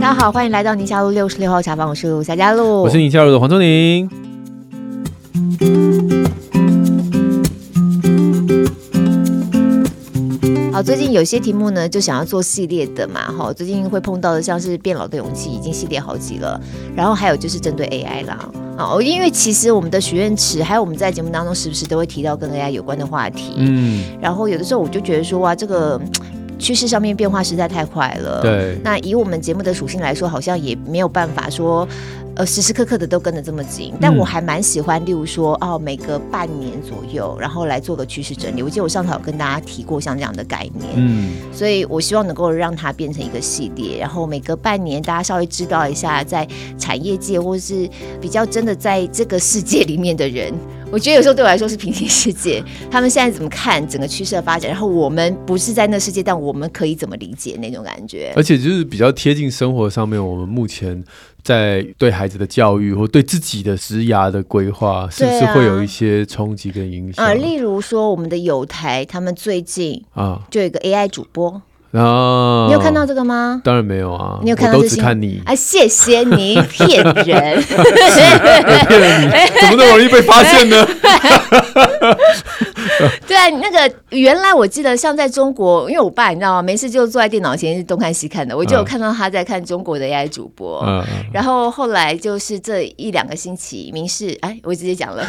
大家好，欢迎来到宁夏路六十六号茶坊，我是夏佳璐，我是宁夏路的黄宗宁。好，最近有些题目呢，就想要做系列的嘛，哈，最近会碰到的像是变老的勇气，已经系列好几了，然后还有就是针对 AI 啦，哦，因为其实我们的许愿池，还有我们在节目当中时不时都会提到跟 AI 有关的话题，嗯，然后有的时候我就觉得说，哇，这个趋势上面变化实在太快了，对，那以我们节目的属性来说，好像也没有办法说。呃，时时刻刻的都跟得这么紧，但我还蛮喜欢，例如说，哦，每隔半年左右，然后来做个趋势整理。我记得我上次有跟大家提过像这样的概念，嗯，所以我希望能够让它变成一个系列，然后每隔半年，大家稍微知道一下，在产业界或是比较真的在这个世界里面的人，我觉得有时候对我来说是平行世界，他们现在怎么看整个趋势的发展，然后我们不是在那世界，但我们可以怎么理解那种感觉，而且就是比较贴近生活上面，我们目前。在对孩子的教育或对自己的职涯的规划，是不是会有一些冲击跟影响？啊，例如说我们的友台，他们最近啊，就有一个 AI 主播。啊！你有看到这个吗？当然没有啊！你有看到？我都只看你。哎，谢谢你，骗人！骗了你，怎么那么容易被发现呢？对啊，那个原来我记得像在中国，因为我爸你知道吗？没事就坐在电脑前东看西看的，我就有看到他在看中国的 AI 主播。嗯。然后后来就是这一两个星期，明视哎，我直接讲了，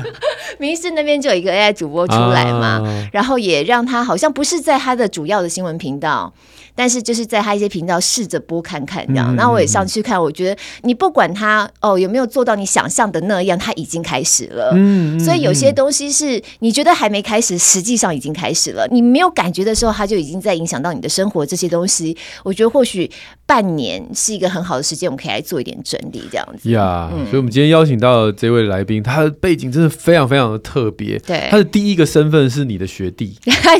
明视那边就有一个 AI 主播出来嘛，然后也让他好像不是在他的主要的新闻频道。到，但是就是在他一些频道试着播看看这样，那、嗯、我也上去看，我觉得你不管他哦有没有做到你想象的那样，他已经开始了。嗯，所以有些东西是你觉得还没开始，实际上已经开始了。你没有感觉的时候，他就已经在影响到你的生活。这些东西，我觉得或许半年是一个很好的时间，我们可以来做一点整理，这样子。呀、嗯，所以我们今天邀请到的这位来宾，他的背景真的非常非常的特别。对，他的第一个身份是你的学弟，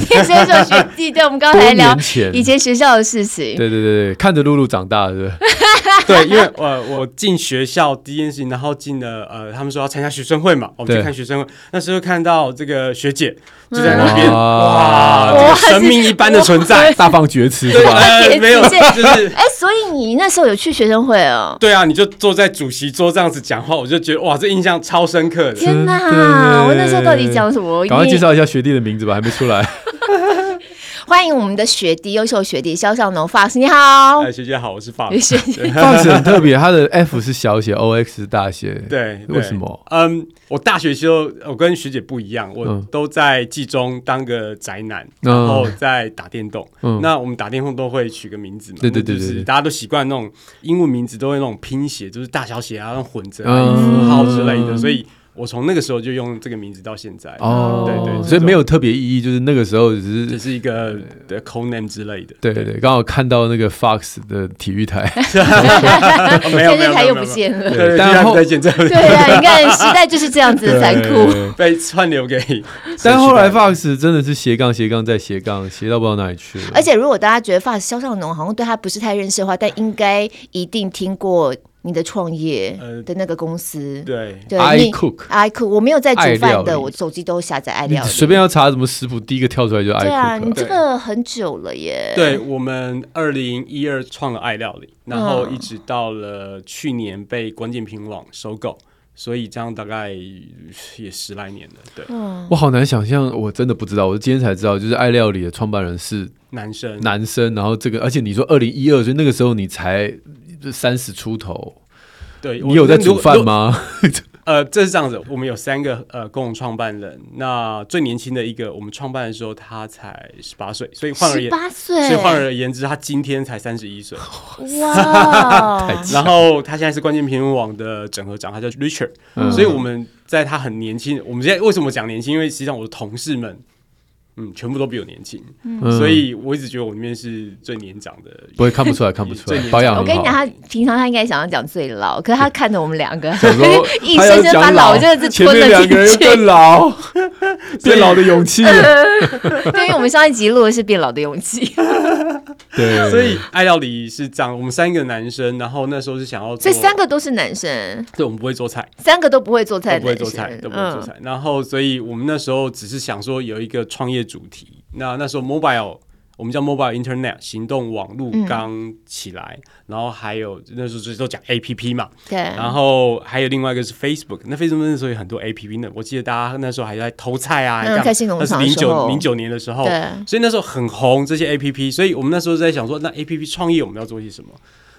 天生做学弟。对，我们刚才聊。以前学校的事情，对对对对，看着露露长大，是不是？对，因为呃，我进学校第一件事情，然后进了呃，他们说要参加学生会嘛，我们去看学生会，那时候看到这个学姐就在那边，哇，这个神明一般的存在，大放厥词是吧？没有，就是哎，所以你那时候有去学生会哦？对啊，你就坐在主席桌这样子讲话，我就觉得哇，这印象超深刻的。天哪，我那时候到底讲什么？赶快介绍一下学弟的名字吧，还没出来。欢迎我们的学弟，优秀学弟肖尚农 Fox，你好。哎，学姐好，我是 Fox。Fox 很特别，他的 F 是小写，OX 是大写。对，为什么？嗯，我大学时候我跟学姐不一样，我都在技中当个宅男，然后在打电动。那我们打电动都会取个名字嘛？对对对对，大家都习惯那种英文名字，都会那种拼写，就是大小写啊，那种混着符号之类的，所以。我从那个时候就用这个名字到现在哦，对对，所以没有特别意义，就是那个时候只是只是一个的 code name 之类的。对对对，刚好看到那个 Fox 的体育台，没有体育台又不见了，但后再见这里。对啊，你看时代就是这样子的残酷，被串流给。但后来 Fox 真的是斜杠斜�%再斜杠，斜到不知道哪里去了。而且如果大家觉得 Fox 肖尚农好像对他不是太认识的话，但应该一定听过。你的创业的那个公司，对。对，iCook，iCook，我没有在煮饭的，我手机都下载爱料理，随便要查什么食谱，第一个跳出来就 iCook。对啊，你这个很久了耶。对，我们二零一二创了爱料理，然后一直到了去年被关键评网收购，所以这样大概也十来年了。对，我好难想象，我真的不知道，我今天才知道，就是爱料理的创办人是男生，男生，然后这个，而且你说二零一二，所以那个时候你才。三十出头，对，你有在煮饭吗？呃，这是这样子，我们有三个呃共同创办人，那最年轻的一个，我们创办的时候他才十八岁，所以换而言，十八岁，所以换而言之，他今天才三十一岁。哇！然后他现在是关键评论网的整合长，他叫 Richard，嗯，所以我们在他很年轻，我们现在为什么讲年轻？因为实际上我的同事们。嗯，全部都比我年轻，嗯、所以我一直觉得我里面是最年长的，不会看不出来，看不出来，保养。我跟你讲，他平常他应该想要讲最老，可是他看着我们两个，一生生把老这个字吞了进去。前面两个人更老，变老的勇气。对，因为我们上一集录的是变老的勇气。对，所以爱料理是这样，我们三个男生，然后那时候是想要，所以三个都是男生。对，我们不会做菜，三个都不会做菜，不会做菜，都不会做菜。然后，所以我们那时候只是想说有一个创业主题。那那时候 mobile 我们叫 Mobile Internet 行动网络刚起来，嗯、然后还有那时候都讲 A P P 嘛，对，然后还有另外一个是 Facebook，那 Facebook 那时候有很多 A P P 呢，我记得大家那时候还在偷菜啊，嗯、开心农场那是零九零九年的时候，对，所以那时候很红这些 A P P，所以我们那时候在想说，那 A P P 创业我们要做些什么？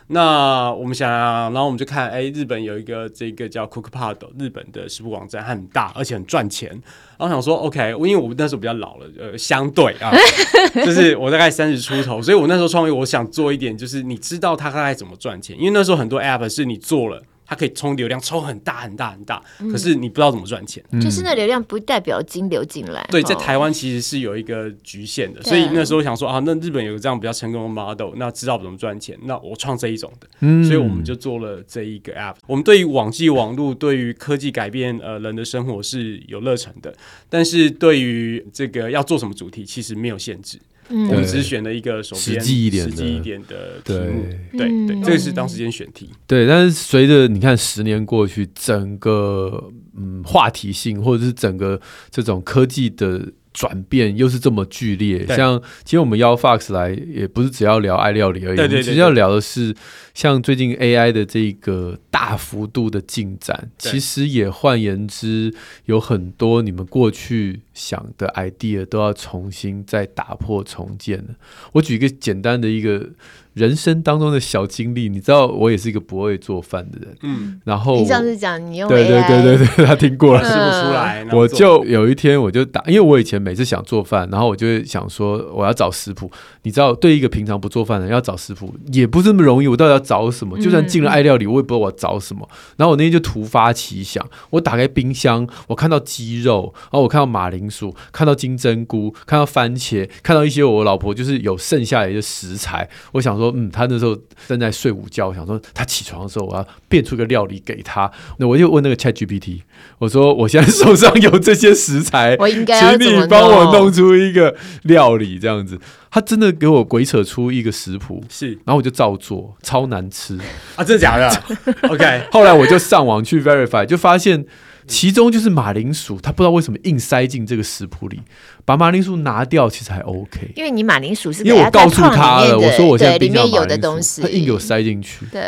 那我们想，然后我们就看，哎，日本有一个这个叫 Cookpad，日本的食谱网站，很大，而且很赚钱。然后想说，OK，因为我那时候比较老了，呃，相对啊，就是我大概三十出头，所以我那时候创业，我想做一点，就是你知道它大概怎么赚钱，因为那时候很多 App 是你做了。它可以充流量，充很大很大很大，嗯、可是你不知道怎么赚钱。就是那流量不代表金流进来。对，在台湾其实是有一个局限的，哦、所以那时候想说啊，那日本有个这样比较成功的 model，那知道怎么赚钱，那我创这一种的，嗯、所以我们就做了这一个 app。我们对于网际网络，对于科技改变呃人的生活是有热忱的，但是对于这个要做什么主题，其实没有限制。嗯、我们只选了一个手边实际一点的、实际一点的题目，对对，对，这个是当时间选题。对，但是随着你看十年过去，整个嗯话题性或者是整个这种科技的。转变又是这么剧烈，像其实我们邀 Fox 来，也不是只要聊爱料理而已，其实要聊的是像最近 AI 的这个大幅度的进展，其实也换言之，有很多你们过去想的 idea 都要重新再打破重建了。我举一个简单的一个。人生当中的小经历，你知道我也是一个不会做饭的人，嗯，然后你上次讲你用对对对对对，他听过了，吃不出来，我就有一天我就打，因为我以前每次想做饭，然后我就会想说我要找食谱，你知道，对一个平常不做饭的人要找食谱也不是那么容易，我到底要找什么？就算进了爱料理，我也不知道我要找什么。然后我那天就突发奇想，我打开冰箱，我看到鸡肉，然后我看到马铃薯，看到金针菇，看到番茄，看到一些我老婆就是有剩下的一些食材，我想说。嗯，他那时候正在睡午觉，我想说他起床的时候，我要变出个料理给他。那我就问那个 ChatGPT，我说我现在手上有这些食材，我应该请你帮我弄出一个料理这样子。他真的给我鬼扯出一个食谱，是，然后我就照做，超难吃啊！真的假的？OK，后来我就上网去 verify，就发现。其中就是马铃薯，他不知道为什么硬塞进这个食谱里，把马铃薯拿掉其实还 OK。因为你马铃薯是因为我告诉他了，我说我现在冰箱里面有的东西，他硬给我塞进去。对，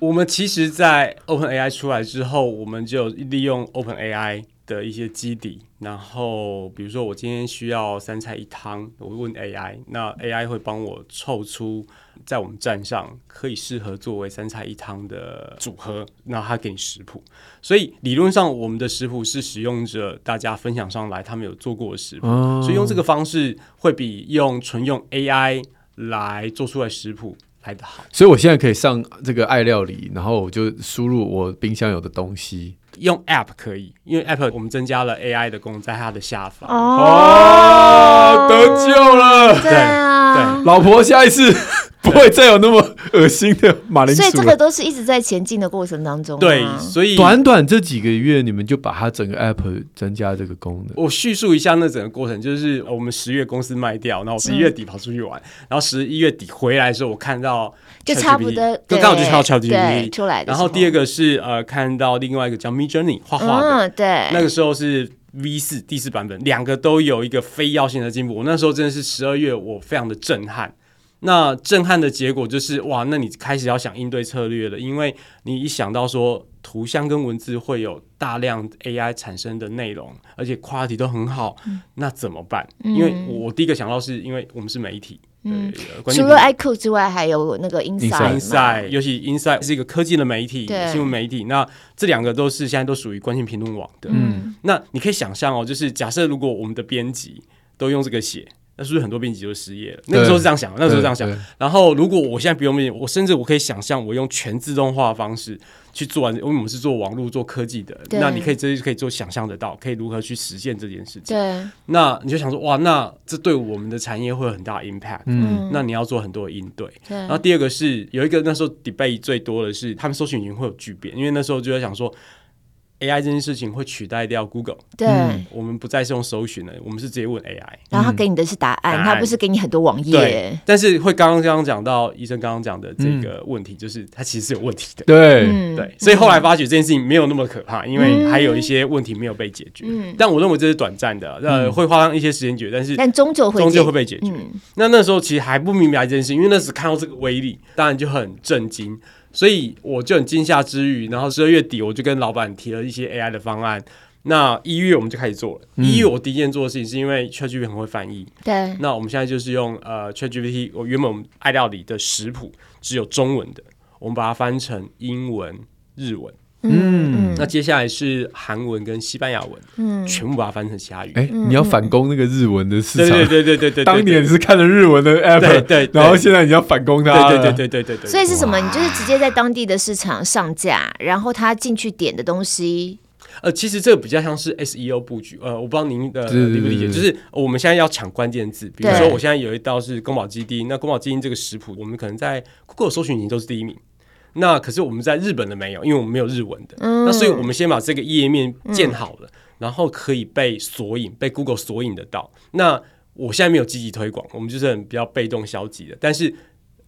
我们其实，在 OpenAI 出来之后，我们就利用 OpenAI 的一些基底，然后比如说我今天需要三菜一汤，我问 AI，那 AI 会帮我凑出。在我们站上可以适合作为三菜一汤的组合，那他给你食谱。所以理论上我们的食谱是使用者大家分享上来，他们有做过的食谱，哦、所以用这个方式会比用纯用 AI 来做出来食谱来的好。所以我现在可以上这个爱料理，然后我就输入我冰箱有的东西。用 App 可以，因为 App 我们增加了 AI 的功能，在它的下方。哦，得救了！对啊，对，老婆下一次。不会再有那么恶心的马铃薯，所以这个都是一直在前进的过程当中。对，所以短短这几个月，你们就把它整个 app 增加这个功能。我叙述一下那整个过程，就是我们十月公司卖掉，然后十一月底跑出去玩，嗯、然后十一月底回来的时候，我看到就差不多，就刚好就看到 ChatGPT 出来的。然后第二个是呃，看到另外一个叫 Midjourney 画画的，嗯，对，那个时候是 V 四第四版本，两个都有一个非要性的进步。我那时候真的是十二月，我非常的震撼。那震撼的结果就是哇，那你开始要想应对策略了，因为你一想到说图像跟文字会有大量 AI 产生的内容，而且 quality 都很好，嗯、那怎么办？嗯、因为我第一个想到是因为我们是媒体，嗯，除了 iQOO 之外，还有那个 Inside，Inside，尤其 Inside 是一个科技的媒体，对新闻媒体，那这两个都是现在都属于关键评论网的，嗯，那你可以想象哦，就是假设如果我们的编辑都用这个写。那是不是很多编辑就失业了？那个时候是这样想，那个时候这样想。然后，如果我现在不用编辑，我甚至我可以想象，我用全自动化的方式去做完，因为我们是做网络、做科技的。那你可以这是可以做想象得到，可以如何去实现这件事情？对。那你就想说，哇，那这对我们的产业会有很大 impact。嗯。那你要做很多的应对。对。然后第二个是有一个那时候 debate 最多的是，他们搜寻引擎会有巨变，因为那时候就在想说。AI 这件事情会取代掉 Google，对，我们不再是用搜寻了，我们是直接问 AI，然后他给你的是答案，他不是给你很多网页。对，但是会刚刚刚刚讲到医生刚刚讲的这个问题，就是它其实是有问题的。对。对，所以后来发觉这件事情没有那么可怕，因为还有一些问题没有被解决。但我认为这是短暂的，呃，会花上一些时间解决，但是但终究会终究会被解决。那那时候其实还不明白这件事，因为那时看到这个威力，当然就很震惊。所以我就很惊吓之余，然后十二月底我就跟老板提了一些 AI 的方案。那一月我们就开始做了。一月我第一件做的事情是因为 ChatGPT 很会翻译。对。那我们现在就是用呃 ChatGPT，我原本我们爱料理的食谱只有中文的，我们把它翻成英文、日文。嗯，那接下来是韩文跟西班牙文，嗯，全部把它翻成其他语。哎，你要反攻那个日文的市场？对对对对对，当年是看了日文的 app，对，然后现在你要反攻它。对对对对对对。所以是什么？你就是直接在当地的市场上架，然后他进去点的东西。呃，其实这个比较像是 SEO 布局。呃，我不知道您的理不理解，就是我们现在要抢关键字，比如说我现在有一道是宫保鸡丁，那宫保鸡丁这个食谱，我们可能在 Google 搜寻已经都是第一名。那可是我们在日本的没有，因为我们没有日文的。嗯、那所以我们先把这个页面建好了，嗯、然后可以被索引，被 Google 索引得到。那我现在没有积极推广，我们就是很比较被动消极的，但是。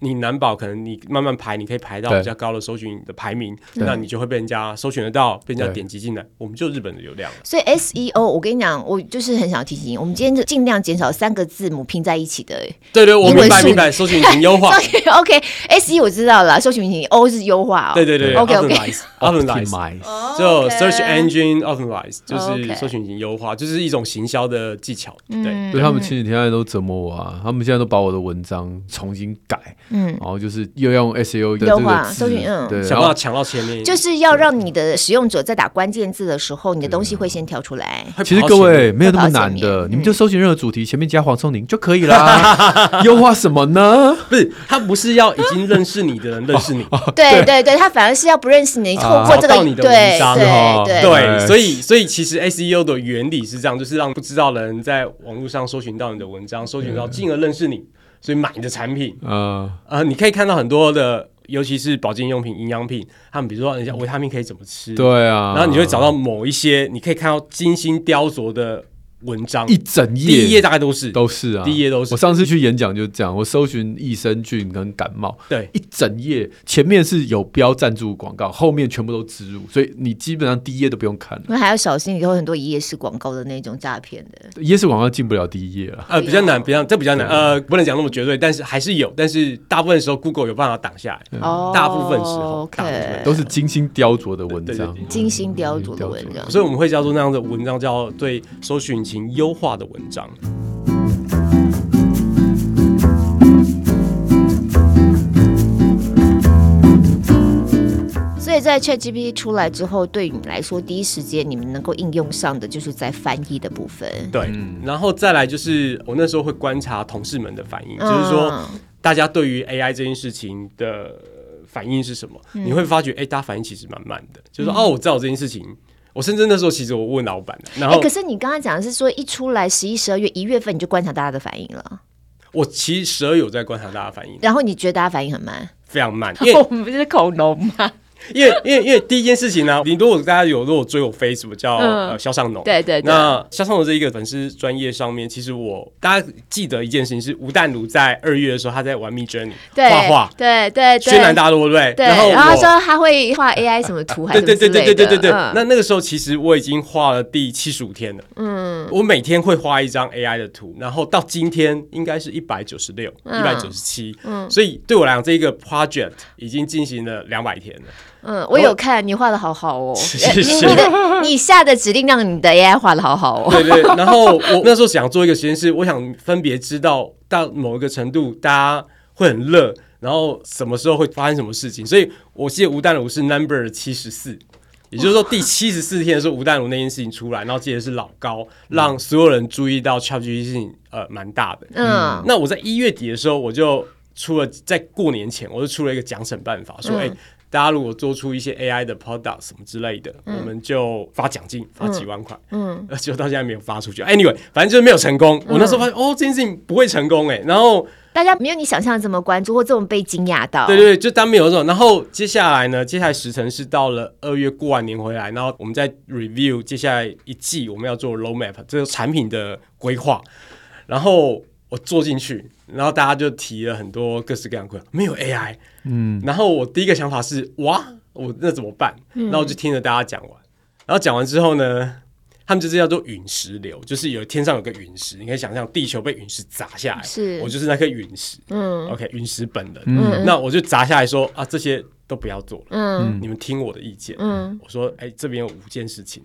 你难保可能你慢慢排，你可以排到比较高的搜寻的排名，那你就会被人家搜寻得到，被人家点击进来。我们就日本的流量。所以 SEO，我跟你讲，我就是很想提醒你，我们今天就尽量减少三个字母拼在一起的。对对，我明白明白。搜寻引擎优化。OK，SE 我知道了，搜寻引擎 O 是优化。对对对，OK OK，Optimize，就 Search Engine Optimize，就是搜寻引擎优化，就是一种行销的技巧。对，所以他们前几天在都折磨我啊，他们现在都把我的文章重新改。嗯，然后就是又用 SEO 的优化搜寻，嗯，对，想办法抢到前面，就是要让你的使用者在打关键字的时候，你的东西会先跳出来。其实各位没有那么难的，你们就搜寻任何主题，前面加黄松宁就可以啦。优化什么呢？不是，他不是要已经认识你的人认识你，对对。对，他反而是要不认识你，透过这个你的文章，对对，所以所以其实 SEO 的原理是这样，就是让不知道的人在网络上搜寻到你的文章，搜寻到，进而认识你。所以买你的产品，呃呃，你可以看到很多的，尤其是保健用品、营养品，他们比如说人家维他命可以怎么吃，对啊，然后你就会找到某一些，你可以看到精心雕琢的。文章。一整页，第一页大概都是。都是啊，第一页都是。我上次去演讲就是这样，我搜寻益生菌跟感冒，对，一整页前面是有标赞助广告，后面全部都植入，所以你基本上第一页都不用看。那还要小心，以后很多一页式广告的那种诈骗的。一页式广告进不了第一页了，呃，比较难，比较这比较难，呃，不能讲那么绝对，但是还是有，但是大部分时候 Google 有办法挡下来。哦，大部分时候，大部分都是精心雕琢的文章，精心雕琢的文章，所以我们会叫做那样的文章叫对搜寻优化的文章，所以在 ChatGPT 出来之后，对于你来说，第一时间你们能够应用上的就是在翻译的部分。对，嗯、然后再来就是我那时候会观察同事们的反应，嗯、就是说大家对于 AI 这件事情的反应是什么？嗯、你会发觉，哎，大家反应其实蛮慢的，就是说，嗯、哦，我知道这件事情。我深圳那时候，其实我问老板，然后、欸、可是你刚刚讲的是说，一出来十一、十二月一月份你就观察大家的反应了。我其实十二有在观察大家反应，然后你觉得大家反应很慢，非常慢，因为我们不是恐龙吗？因为因为因为第一件事情呢，你如果大家有如果追我 Facebook 叫呃肖尚农，对对，那肖尚农这一个粉丝专业上面，其实我大家记得一件事情是吴淡如在二月的时候他在玩 Midjourney 画画，对对，轩然大波，对不对？然后他说他会画 AI 什么图，还是对对对对对对对。那那个时候其实我已经画了第七十五天了，嗯，我每天会画一张 AI 的图，然后到今天应该是一百九十六、一百九十七，嗯，所以对我来讲这一个 project 已经进行了两百天了。嗯，我有看你画的好好哦，谢谢你的你下的指令让你的 AI 画的好好哦。对对，然后我那时候想做一个实验室，我想分别知道到某一个程度大家会很热，然后什么时候会发生什么事情。所以我记得吴淡如是 number 七十四，也就是说 第七十四天的时候，吴淡如那件事情出来，然后记得是老高，让所有人注意到 ChatGPT 事情呃蛮大的。嗯，那我在一月底的时候，我就出了在过年前，我就出了一个奖惩办法，说哎。大家如果做出一些 AI 的 product 什么之类的，嗯、我们就发奖金，发几万块。嗯，结果到现在没有发出去。Anyway，反正就是没有成功。嗯、我那时候发现，哦，这件事情不会成功哎。然后大家没有你想象的这么关注，或这么被惊讶到。对对对，就当没有这种。然后接下来呢，接下来时程是到了二月过完年回来，然后我们再 review 接下来一季我们要做 roadmap 这个产品的规划。然后我坐进去，然后大家就提了很多各式各样的规划，没有 AI。嗯，然后我第一个想法是，哇，我那怎么办？嗯、然后我就听着大家讲完，然后讲完之后呢，他们就是叫做陨石流，就是有天上有个陨石，你可以想象地球被陨石砸下来，是我就是那颗陨石。嗯，OK，陨石本人。嗯，那我就砸下来说啊，这些都不要做了。嗯，你们听我的意见。嗯，我说，哎，这边有五件事情。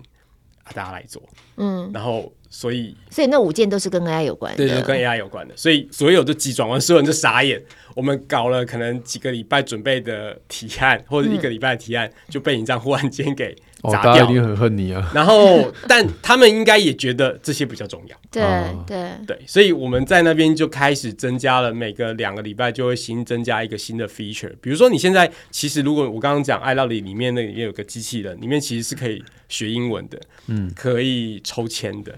大家来做，嗯，然后所以所以那五件都是跟 AI 有关的，对，对，跟 AI 有关的，所以所有的急转弯，所有人就傻眼。我们搞了可能几个礼拜准备的提案，或者一个礼拜的提案，就被你这样忽然间给砸掉。哦，大家一定很恨你啊。然后，但他们应该也觉得这些比较重要。对对对，所以我们在那边就开始增加了，每个两个礼拜就会新增加一个新的 feature。比如说，你现在其实如果我刚刚讲爱料理里面那里面有个机器人，里面其实是可以学英文的，嗯，可以抽签的。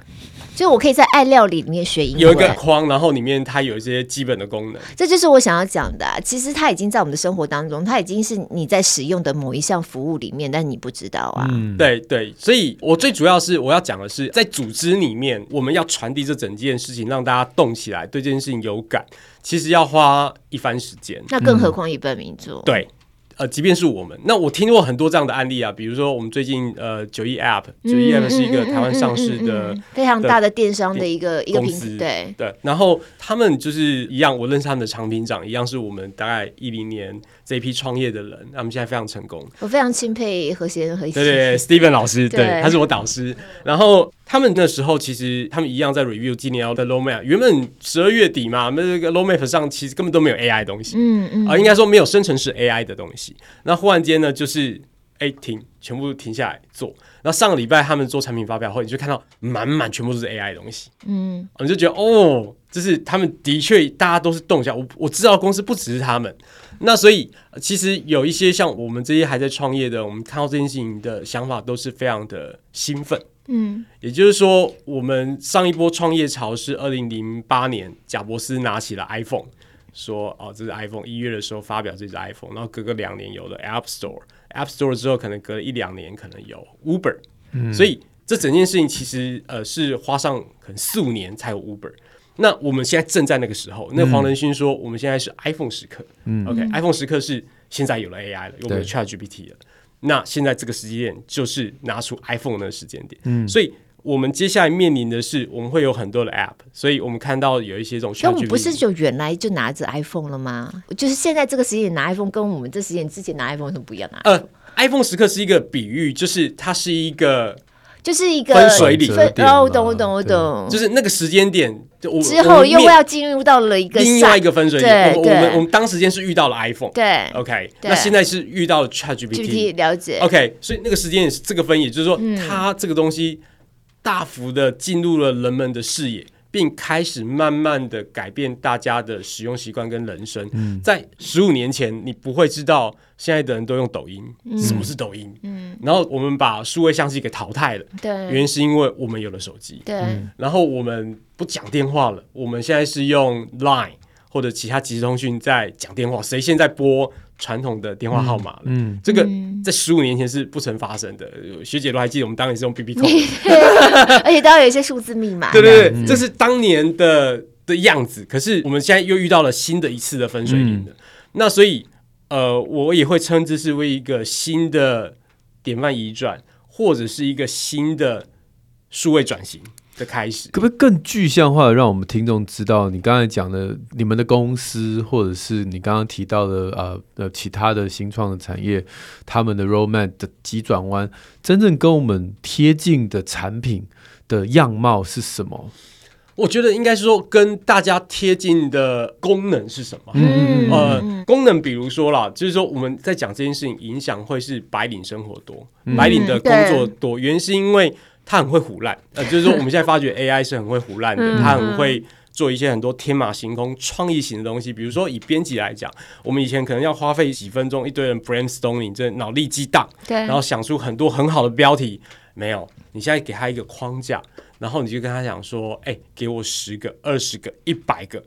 就我可以在爱料理里面学英文，有一个框，然后里面它有一些基本的功能。这就是我想要。讲的，其实它已经在我们的生活当中，它已经是你在使用的某一项服务里面，但你不知道啊。嗯，对对，所以我最主要是我要讲的是，在组织里面，我们要传递这整件事情，让大家动起来，对这件事情有感，其实要花一番时间。那更何况一本名著。对。呃，即便是我们，那我听过很多这样的案例啊，比如说我们最近呃九一 App，九一 App 是一个台湾上市的非常大的电商的一个一个公司，对对，然后他们就是一样，我认识他们的产品长，一样是我们大概一零年。这一批创业的人，他们现在非常成功。我非常钦佩何先生和对对，Steven 老师，对，对他是我导师。然后他们那时候其实他们一样在 review 今年要的 roadmap。原本十二月底嘛，那个 roadmap 上其实根本都没有 AI 的东西，嗯嗯，啊、呃，应该说没有生成式 AI 的东西。那忽然间呢，就是哎停，全部停下来做。然后上个礼拜他们做产品发表会，你就看到满满全部都是 AI 的东西，嗯，你就觉得哦，就是他们的确大家都是动一下。我我知道公司不只是他们。那所以，其实有一些像我们这些还在创业的，我们看到这件事情的想法都是非常的兴奋。嗯，也就是说，我们上一波创业潮是二零零八年，贾伯斯拿起了 iPhone，说：“哦，这是 iPhone。”一月的时候发表这支 iPhone，然后隔个两年有了 App Store，App Store 之后可能隔了一两年可能有 Uber。嗯，所以这整件事情其实呃是花上可能四五年才有 Uber。那我们现在正在那个时候，那黄仁勋说，我们现在是 iPhone 时刻。嗯，OK，iPhone 时刻是现在有了 AI 了，有了 ChatGPT 了。那现在这个时间点就是拿出 iPhone 的时间点。嗯，所以我们接下来面临的是，我们会有很多的 App，所以我们看到有一些这种。那我们不是就原来就拿着 iPhone 了吗？就是现在这个时间点拿 iPhone，跟我们这时间之前拿 iPhone 是不一样的。呃，iPhone 时刻是一个比喻，就是它是一个。就是一个分水岭，哦我懂我懂我懂，就是那个时间点，我之后又要进入到了一个另外一个分水岭。我们我们当时间是遇到了 iPhone，对，OK，那现在是遇到了 ChatGPT，了解，OK，所以那个时间也是这个分野，就是说它这个东西大幅的进入了人们的视野。并开始慢慢的改变大家的使用习惯跟人生。嗯、在十五年前，你不会知道现在的人都用抖音。嗯、什么是抖音？嗯、然后我们把数位相机给淘汰了。对，原因是因为我们有了手机。对，然后我们不讲电话了，我们现在是用 Line 或者其他即时通讯在讲电话。谁现在拨？传统的电话号码了，嗯，这个在十五年前是不曾发生的。嗯、学姐都还记得，我们当年是用 BB Call，而且都要有一些数字密码。对对对，嗯、这是当年的的样子。可是我们现在又遇到了新的一次的分水岭了，嗯、那所以呃，我也会称之是为一个新的典范移转，或者是一个新的数位转型。的开始，可不可以更具象化的让我们听众知道，你刚才讲的你们的公司，或者是你刚刚提到的呃呃其他的新创的产业，他们的 roadmap 的急转弯，真正跟我们贴近的产品的样貌是什么？我觉得应该是说跟大家贴近的功能是什么？嗯呃，功能比如说啦，就是说我们在讲这件事情，影响会是白领生活多，嗯、白领的工作多，原因是因为。他很会胡烂，呃，就是说我们现在发觉 AI 是很会胡烂的，他很会做一些很多天马行空、创意型的东西。比如说以编辑来讲，我们以前可能要花费几分钟，一堆人 brainstorming，这脑力激荡，对，然后想出很多很好的标题。没有，你现在给他一个框架，然后你就跟他讲说：“哎，给我十个、二十个、一百个。”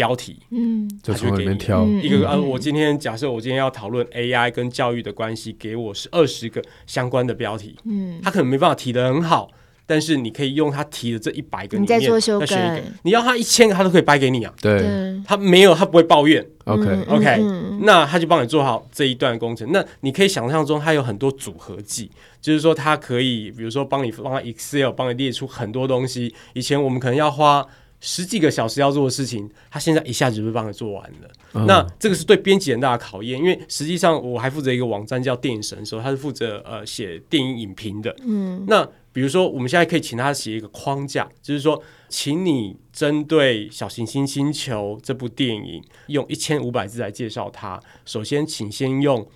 标题，嗯，就从里面挑一个。呃、嗯，我今天假设我今天要讨论 AI 跟教育的关系，给我是二十个相关的标题，嗯，他可能没办法提的很好，但是你可以用他提的这一百个里面，你再做修改，你要他一千个，他都可以掰给你啊。对，他没有，他不会抱怨。Okay, 嗯、那他就帮你做好这一段工程。那你可以想象中，他有很多组合技，就是说他可以，比如说帮你帮他 Excel 帮你列出很多东西。以前我们可能要花。十几个小时要做的事情，他现在一下子就会帮你做完了。嗯、那这个是对编辑很大的考验，因为实际上我还负责一个网站叫电影神搜，他是负责呃写电影影评的。嗯，那比如说我们现在可以请他写一个框架，就是说，请你针对《小行星星球》这部电影用一千五百字来介绍它。首先，请先用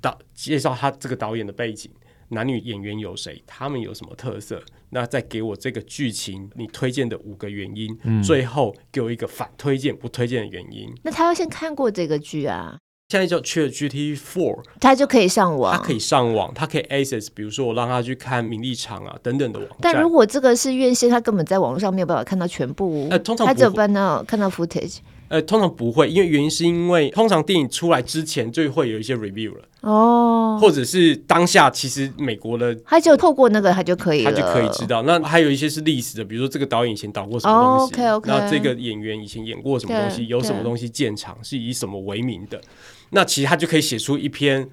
导介绍他这个导演的背景。男女演员有谁？他们有什么特色？那再给我这个剧情，你推荐的五个原因，嗯、最后给我一个反推荐不推荐的原因。那他要先看过这个剧啊？现在叫 ChatGPT Four，他就可以上网，他可以上网，他可以 access，比如说我让他去看名利场啊等等的网站。但如果这个是院线，他根本在网络上没有办法看到全部，呃，通常他只有办到看到 footage。呃，通常不会，因为原因是因为通常电影出来之前就会有一些 review 了哦，或者是当下其实美国的，他就透过那个他就可以，他就可以知道。那还有一些是历史的，比如说这个导演以前导过什么东西，那这个演员以前演过什么东西，有什么东西建厂是以什么为名的，那其实他就可以写出一篇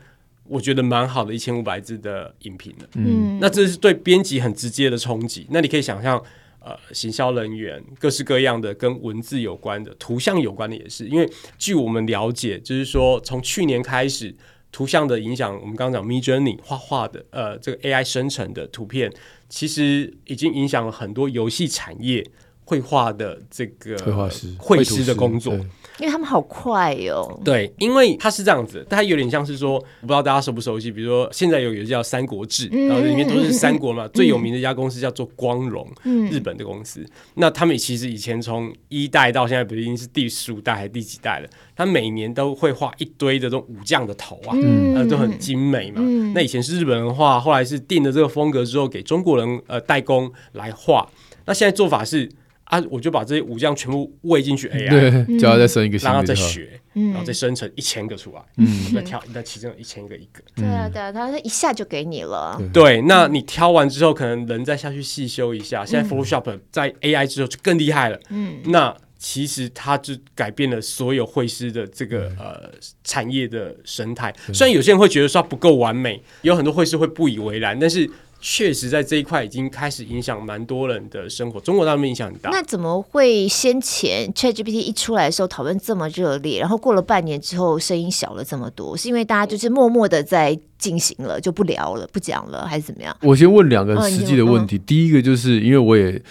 我觉得蛮好的一千五百字的影评了。嗯，那这是对编辑很直接的冲击。那你可以想象。呃，行销人员各式各样的跟文字有关的、图像有关的也是，因为据我们了解，就是说从去年开始，图像的影响，我们刚刚讲 Midjourney 画画的，呃，这个 AI 生成的图片，其实已经影响了很多游戏产业绘画的这个绘画师、绘师的工作。因为他们好快哟、哦，对，因为它是这样子，它有点像是说，我不知道大家熟不熟悉，比如说现在有一个叫《三国志》，然后里面都是三国嘛，嗯、最有名的一家公司叫做光荣，嗯、日本的公司。那他们其实以前从一代到现在，不是已经是第十五代还是第几代了？他每年都会画一堆的这种武将的头啊，嗯，呃、都很精美嘛。嗯、那以前是日本人画，后来是定了这个风格之后，给中国人呃代工来画。那现在做法是。啊！我就把这些武将全部喂进去 AI，对，叫他再生一个，让他再学，然后再生成一千个出来，嗯，再挑，那其中一千个一个，对啊，对啊，他一下就给你了。对，那你挑完之后，可能人再下去细修一下。现在 Photoshop 在 AI 之后就更厉害了，嗯，那其实它就改变了所有绘师的这个呃产业的生态。虽然有些人会觉得说它不够完美，有很多绘师会不以为然，但是。确实，在这一块已经开始影响蛮多人的生活。中国那边影响很大。那怎么会先前 ChatGPT 一出来的时候讨论这么热烈，然后过了半年之后声音小了这么多？是因为大家就是默默的在进行了，就不聊了，不讲了，还是怎么样？我先问两个实际的问题。第一个就是因为我也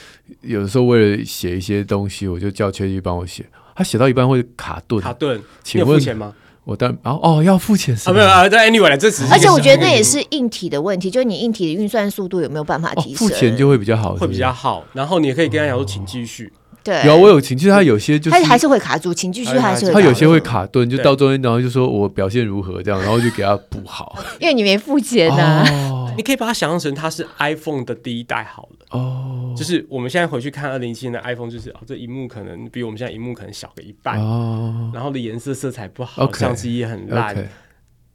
有的时候为了写一些东西，我就叫 ChatGPT 帮我写，他写到一半会卡顿，卡顿。请问吗？我当然哦要付钱是啊没有啊，在 anyway 这只是，而且我觉得那也是硬体的问题，就是你硬体的运算速度有没有办法提升？付钱就会比较好，会比较好。然后你也可以跟他讲说，请继续。对，有我有请，其实他有些就是他还是会卡住，请继续还是会他有些会卡顿，就到中间然后就说我表现如何这样，然后就给他补好，因为你没付钱呐。你可以把它想象成它是 iPhone 的第一代好了。哦，就是我们现在回去看二零一七年的 iPhone，就是哦这荧幕可能比我们现在荧幕可能小个一半。哦，然后的颜色色彩不好，相机也很烂。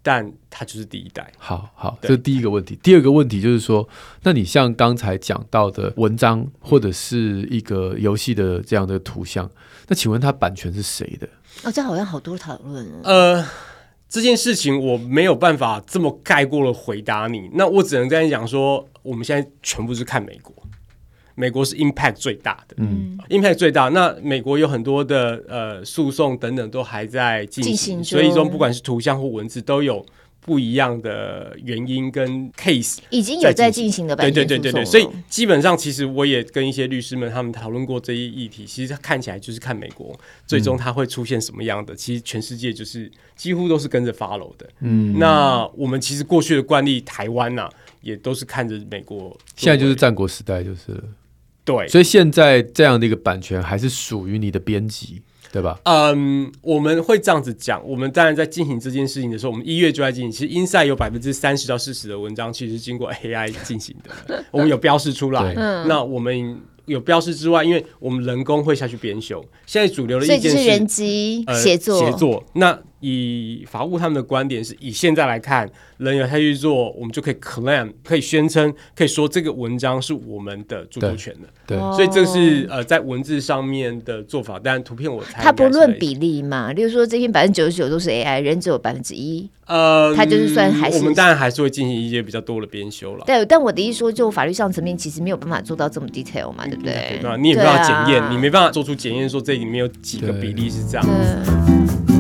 但它就是第一代，好好，这是第一个问题。第二个问题就是说，那你像刚才讲到的文章或者是一个游戏的这样的图像，那请问它版权是谁的？哦，这好像好多讨论。呃，这件事情我没有办法这么概括的回答你，那我只能跟你讲说，我们现在全部是看美国。美国是 impact 最大的，嗯，impact 最大。那美国有很多的呃诉讼等等都还在进行，行所以说不管是图像或文字都有不一样的原因跟 case，已经有在进行的，对对对对对。所以基本上其实我也跟一些律师们他们讨论过这一议题，其实看起来就是看美国最终它会出现什么样的，嗯、其实全世界就是几乎都是跟着 follow 的。嗯，那我们其实过去的惯例，台湾呐、啊、也都是看着美国，现在就是战国时代就是。对，所以现在这样的一个版权还是属于你的编辑。对吧？嗯，我们会这样子讲。我们当然在进行这件事情的时候，我们一月就在进行。其实，Inside 有百分之三十到四十的文章，其实是经过 AI 进行的。我们有标示出来。那我们有标示之外，因为我们人工会下去编修。现在主流的意见是，是人机协作。协作。那以法务他们的观点是，以现在来看，人有下去做，我们就可以 claim，可以宣称，可以说这个文章是我们的著作权的。对，所以这是呃在文字上面的做法，但图片我猜它不论比例嘛，例如说这篇百分之九十九都是 AI，人只有百分之一，呃，他就是算还是我们当然还是会进行一些比较多的编修了。对，但我的意思说，就法律上层面，其实没有办法做到这么 detail 嘛，对不对？对，你也没办法检验，啊、你没办法做出检验，说这里面有几个比例是这样。因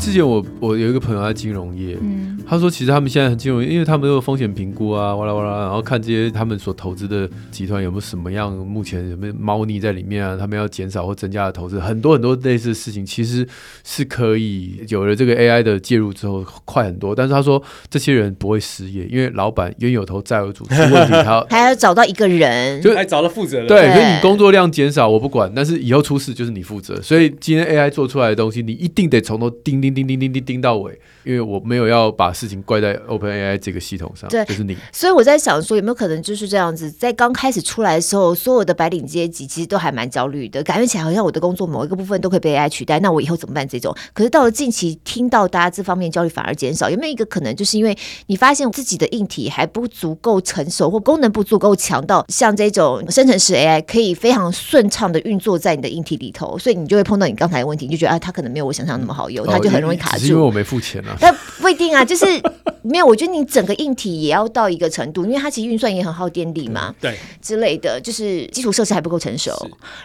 之前我我有一个朋友在金融业。嗯他说：“其实他们现在很金融，因为他们都有风险评估啊，哇啦哇啦，然后看这些他们所投资的集团有没有什么样，目前有没有猫腻在里面啊？他们要减少或增加的投资，很多很多类似的事情，其实是可以有了这个 AI 的介入之后快很多。但是他说，这些人不会失业，因为老板冤有头债有主，出问题他 还要找到一个人，就还找到负责人。对，所以你工作量减少我不管，但是以后出事就是你负责。所以今天 AI 做出来的东西，你一定得从头盯叮叮叮叮叮到尾因为我没有要把事情怪在 OpenAI 这个系统上，对，就是你。所以我在想说，有没有可能就是这样子，在刚开始出来的时候，所有的白领阶级其实都还蛮焦虑的，感觉起来好像我的工作某一个部分都可以被 AI 取代，那我以后怎么办？这种，可是到了近期，听到大家这方面焦虑反而减少，有没有一个可能，就是因为你发现自己的硬体还不足够成熟，或功能不足够强到像这种生成式 AI 可以非常顺畅的运作在你的硬体里头，所以你就会碰到你刚才的问题，你就觉得啊，它可能没有我想象那么好用，它就很容易卡住。因为我没付钱啊，但不一定啊，就是。没有，我觉得你整个硬体也要到一个程度，因为它其实运算也很耗电力嘛，对之类的，就是基础设施还不够成熟。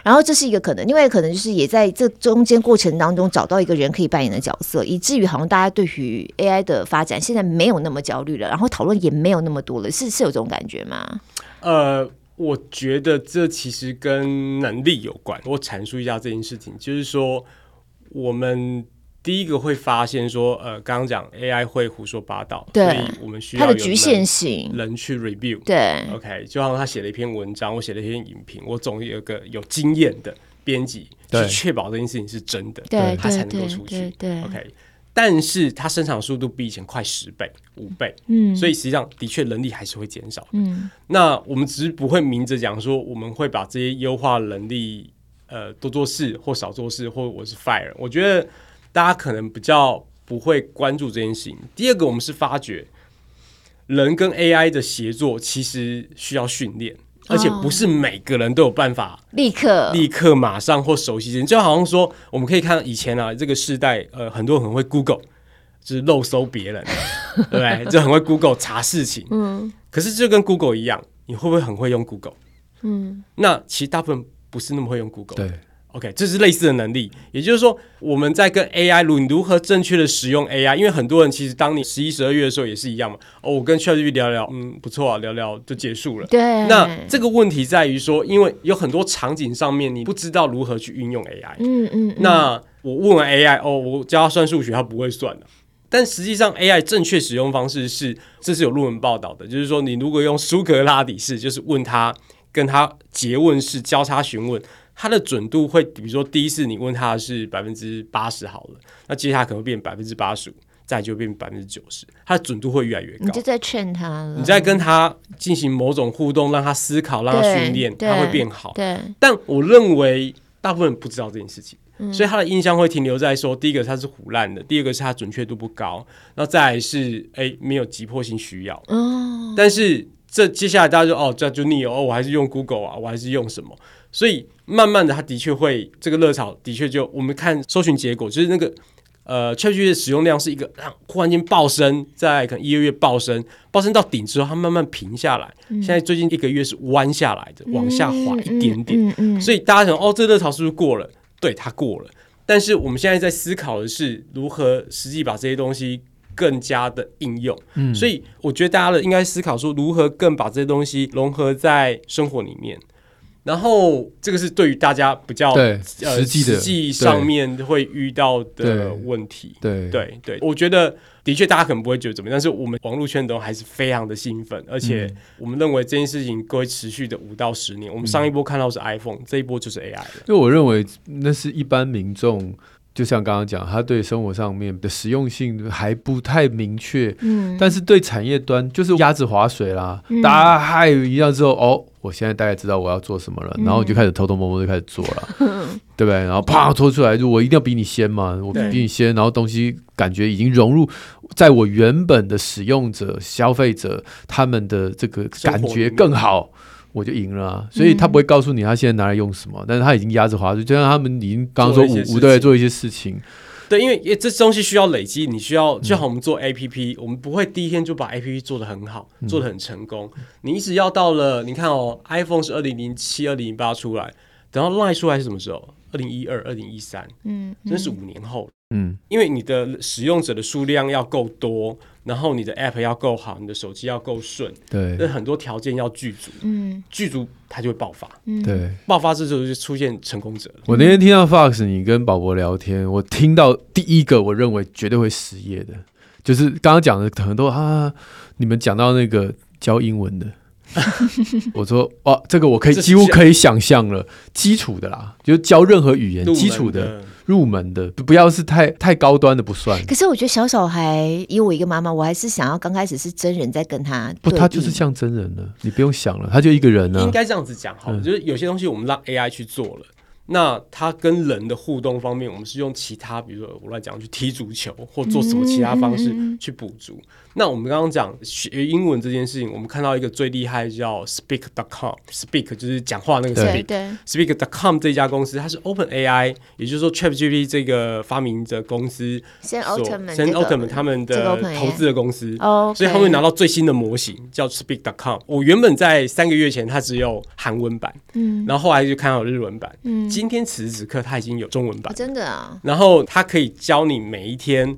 然后这是一个可能，另外一个可能就是也在这中间过程当中找到一个人可以扮演的角色，以至于好像大家对于 AI 的发展现在没有那么焦虑了，然后讨论也没有那么多了，是是有这种感觉吗？呃，我觉得这其实跟能力有关。我阐述一下这件事情，就是说我们。第一个会发现说，呃，刚刚讲 AI 会胡说八道，对，所以我们需要它的局限性，人去 review，对，OK，就像他写了一篇文章，我写了一篇影评，我总有个有经验的编辑去确保这件事情是真的，对，他才能够出去，对，对，对，OK，但是它生产速度比以前快十倍、五倍，嗯，所以实际上的确能力还是会减少，嗯，那我们只是不会明着讲说，我们会把这些优化能力，呃，多做事或少做事，或我是 fire，我觉得。大家可能比较不会关注这件事情。第二个，我们是发觉人跟 AI 的协作其实需要训练，而且不是每个人都有办法立刻、立刻、马上或熟悉。就好像说，我们可以看到以前啊，这个世代呃，很多人很会 Google，就是漏搜别人，对不对？就很会 Google 查事情。嗯。可是就跟 Google 一样，你会不会很会用 Google？嗯。那其实大部分不是那么会用 Google。对。OK，这是类似的能力，也就是说，我们在跟 AI 如如何正确的使用 AI，因为很多人其实当你十一、十二月的时候也是一样嘛。哦，我跟 ChatGPT 聊聊，嗯，不错啊，聊聊就结束了。对。那这个问题在于说，因为有很多场景上面你不知道如何去运用 AI。嗯嗯。那我问完 AI，哦，我教他算数学，他不会算的。但实际上，AI 正确使用方式是，这是有论文报道的，就是说，你如果用苏格拉底式，就是问他跟他诘问式交叉询问。它的准度会，比如说第一次你问他是百分之八十好了，那接下来可能会变百分之八十五，再就变百分之九十，它的准度会越来越高。你就在劝他了，你在跟他进行某种互动，让他思考，让他训练，他会变好。对。但我认为大部分人不知道这件事情，嗯、所以他的印象会停留在说：第一个他是胡烂的，第二个是他准确度不高，然后再来是哎、欸、没有急迫性需要。哦。但是这接下来大家就哦这就腻哦，我还是用 Google 啊，我还是用什么？所以慢慢的，它的确会这个热潮的确就我们看搜寻结果，就是那个呃，ChatGPT 的使用量是一个让忽然间暴升，在可能一个月暴升，暴升到顶之后，它慢慢平下来。嗯、现在最近一个月是弯下来的，往下滑一点点。嗯嗯嗯嗯、所以大家想，哦，这个热潮是不是过了？对，它过了。但是我们现在在思考的是如何实际把这些东西更加的应用。嗯、所以我觉得大家的应该思考说，如何更把这些东西融合在生活里面。然后这个是对于大家比较对实际的实际上面会遇到的问题。对对对，我觉得的确大家可能不会觉得怎么样，但是我们网络圈都还是非常的兴奋，而且我们认为这件事情会持续的五到十年。我们上一波看到是 iPhone，这一波就是 AI 了。因为我认为那是一般民众。就像刚刚讲，他对生活上面的实用性还不太明确，嗯，但是对产业端就是鸭子划水啦，嗯、大家嗨一样之后，哦，我现在大概知道我要做什么了，嗯、然后我就开始偷偷摸摸就开始做了，嗯、对不对？然后啪拖出来，就我一定要比你先嘛，我比你先，然后东西感觉已经融入在我原本的使用者、消费者他们的这个感觉更好。我就赢了啊，所以他不会告诉你他现在拿来用什么，嗯、但是他已经压着划水，就像他们已经刚刚说五五对做一些事情，对，因为这东西需要累积，你需要就好我们做 APP，、嗯、我们不会第一天就把 APP 做得很好，嗯、做得很成功，你一直要到了，你看哦，iPhone 是二零零七、二零零八出来，等到 Line 出来是什么时候？二零一二、二零一三，嗯，真是五年后，嗯，因为你的使用者的数量要够多。然后你的 App 要够好，你的手机要够顺，对，那很多条件要具足，嗯，具足它就会爆发，嗯，对，爆发之后就出现成功者。了。我那天听到 Fox 你跟宝博聊天，我听到第一个我认为绝对会失业的，就是刚刚讲的很多啊，你们讲到那个教英文的，我说哇，这个我可以几乎可以想象了，基础的啦，就教任何语言基础的。入门的不要是太太高端的不算。可是我觉得小小孩，以我一个妈妈，我还是想要刚开始是真人在跟他。不，他就是像真人了，你不用想了，他就一个人呢、啊。应该这样子讲好，就是有些东西我们让 AI 去做了。那他跟人的互动方面，我们是用其他，比如说我来讲去踢足球或做什么其他方式去补足。嗯、那我们刚刚讲学英文这件事情，我们看到一个最厉害叫 Speak.com，Speak 就是讲话那个 Speak，Speak.com 这家公司，它是 Open AI，也就是说 ChatGPT 这个发明者公司，Sam Altman，Sam Altman 他们的投资的公司，oh. 所以他会拿到最新的模型叫 Speak.com。我原本在三个月前它只有韩文版，嗯，然后后来就看到日文版，嗯。今天此时此刻，它已经有中文版，真的啊。然后它可以教你每一天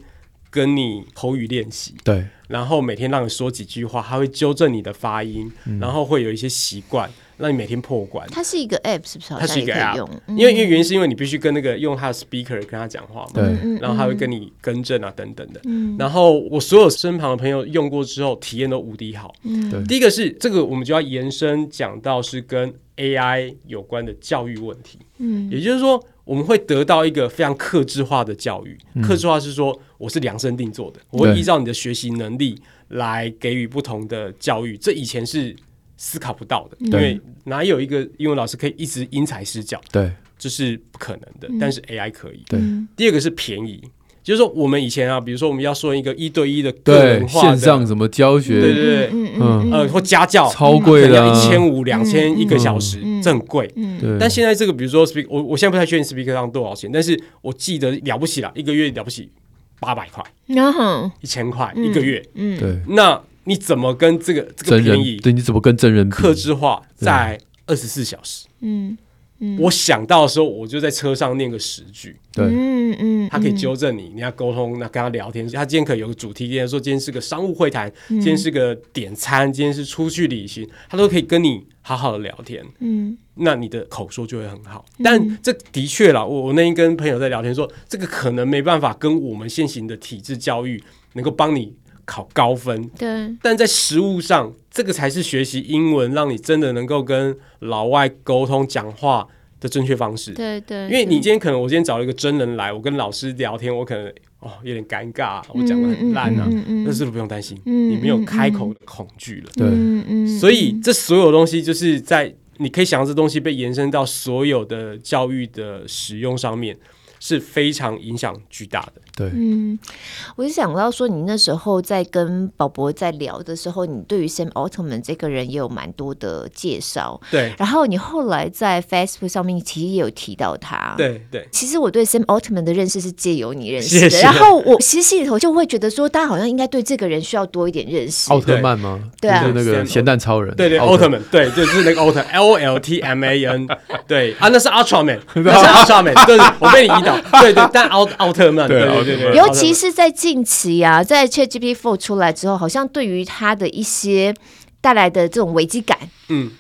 跟你口语练习，对。然后每天让你说几句话，他会纠正你的发音，嗯、然后会有一些习惯，让你每天破关。它是一个 app，是不是？它是一个 app，嗯、因为因为原因是因为你必须跟那个用它的 speaker 跟他讲话嘛，对。然后他会跟你更正啊等等的。嗯、然后我所有身旁的朋友用过之后，体验都无敌好。嗯。第一个是这个，我们就要延伸讲到是跟 AI 有关的教育问题。嗯，也就是说，我们会得到一个非常克制化的教育。克、制化是说，我是量身定做的，我会依照你的学习能力来给予不同的教育。这以前是思考不到的，嗯、因为哪有一个英文老师可以一直因材施教？对，这是不可能的。嗯、但是 AI 可以。对，第二个是便宜。就是说，我们以前啊，比如说我们要说一个一对一的个人化的线上什么教学，对对对，嗯呃，或家教，超贵的，要一千五、两千一个小时，这很贵。嗯，但现在这个，比如说 Speak，我我现在不太确定 Speak 上多少钱，但是我记得了不起了，一个月了不起八百块，然后一千块一个月，嗯，对。那你怎么跟这个这个便宜？对，你怎么跟真人克制化在二十四小时？嗯。我想到的时候，我就在车上念个十句。对，嗯嗯，他可以纠正你，你要沟通，那跟他聊天。他今天可以有个主题，今天说今天是个商务会谈，今天是个点餐，今天是出去旅行，他都可以跟你好好的聊天。嗯，那你的口说就会很好。但这的确啦，我我那天跟朋友在聊天说，这个可能没办法跟我们现行的体制教育能够帮你。考高分，对，但在实物上，这个才是学习英文，让你真的能够跟老外沟通讲话的正确方式。对对，因为你今天可能我今天找了一个真人来，我跟老师聊天，我可能哦有点尴尬，我讲的很烂啊，但是不用担心，你没有开口的恐惧了。对，所以这所有东西就是在你可以想到这东西被延伸到所有的教育的使用上面。是非常影响巨大的。对，嗯，我就想到说，你那时候在跟宝博在聊的时候，你对于 Sam Altman 这个人也有蛮多的介绍。对，然后你后来在 Facebook 上面其实也有提到他。对对，其实我对 Sam Altman 的认识是借由你认识的。然后我其实心里头就会觉得说，大家好像应该对这个人需要多一点认识。奥特曼吗？对啊，那个咸蛋超人。对对，奥特曼，对，就是那个奥特 L L T M A N。对啊，那是 Ultraman，那是 Ultraman。对，我被你引导。对对，但奥奥特曼，对对对，尤其是在近期啊，在 ChatGPT Four 出来之后，好像对于它的一些带来的这种危机感，嗯，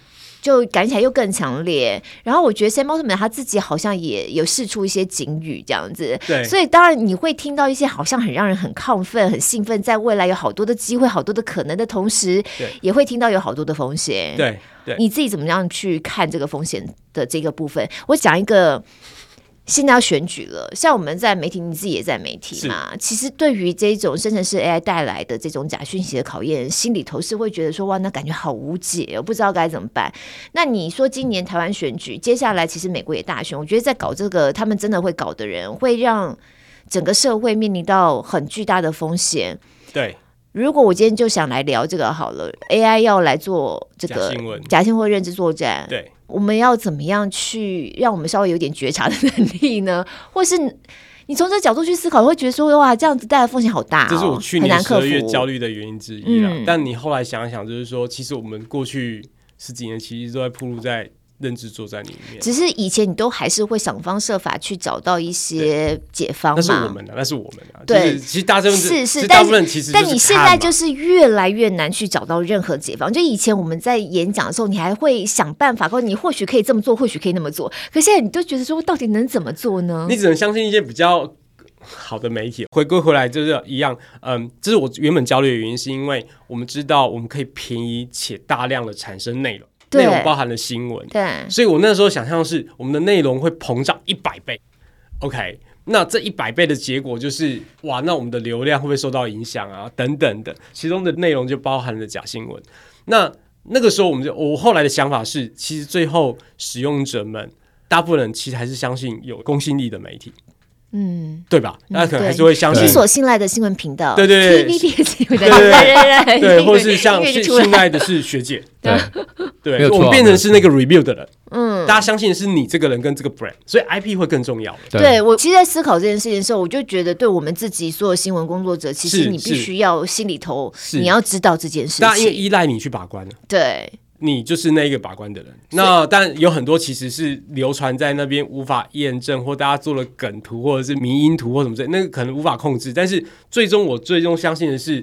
就感觉起来又更强烈。然后我觉得 Sam Altman 他自己好像也有试出一些警语这样子，对，所以当然你会听到一些好像很让人很亢奋、很兴奋，在未来有好多的机会、好多的可能的同时，对，也会听到有好多的风险，对，对，你自己怎么样去看这个风险的这个部分？我讲一个。现在要选举了，像我们在媒体，你自己也在媒体嘛。其实对于这种生成式 AI 带来的这种假讯息的考验，心里头是会觉得说哇，那感觉好无解，我不知道该怎么办。那你说今年台湾选举，接下来其实美国也大选，我觉得在搞这个，他们真的会搞的人，会让整个社会面临到很巨大的风险。对，如果我今天就想来聊这个好了，AI 要来做这个假新闻、假新闻认知作战，对。我们要怎么样去让我们稍微有点觉察的能力呢？或是你从这角度去思考，会觉得说哇，这样子带来风险好大哦，这是我去年十二月焦虑的原因之一了。嗯，但你后来想一想，就是说，其实我们过去十几年其实都在铺路在。认知作战里面，只是以前你都还是会想方设法去找到一些解方嘛？那是我们的，那是我们的。对，就是、其实大部分是是，大部分其实但你现在就是越来越难去找到任何解方。就以前我们在演讲的时候，你还会想办法，或你或许可以这么做，或许可以那么做。可现在你都觉得说，到底能怎么做呢？你只能相信一些比较好的媒体。回归回来就是一样，嗯，这是我原本焦虑的原因，是因为我们知道我们可以便宜且大量的产生内容。内容包含了新闻，对，所以我那时候想象是我们的内容会膨胀一百倍，OK，那这一百倍的结果就是哇，那我们的流量会不会受到影响啊？等等的，其中的内容就包含了假新闻。那那个时候，我们就我后来的想法是，其实最后使用者们大部分人其实还是相信有公信力的媒体。嗯，对吧？大家可能还是会相信。你所信赖的新闻频道，对对对，TVBS 对对对，或是像信信赖的是学姐，对。对，我们变成是那个 review 的人，嗯，大家相信的是你这个人跟这个 brand，所以 IP 会更重要。对我，其实，在思考这件事情的时候，我就觉得，对我们自己所有新闻工作者，其实你必须要心里头，你要知道这件事情，大家因为依赖你去把关，对。你就是那一个把关的人，那但有很多其实是流传在那边无法验证，或大家做了梗图或者是迷因图或什么之类，那个可能无法控制。但是最终我最终相信的是，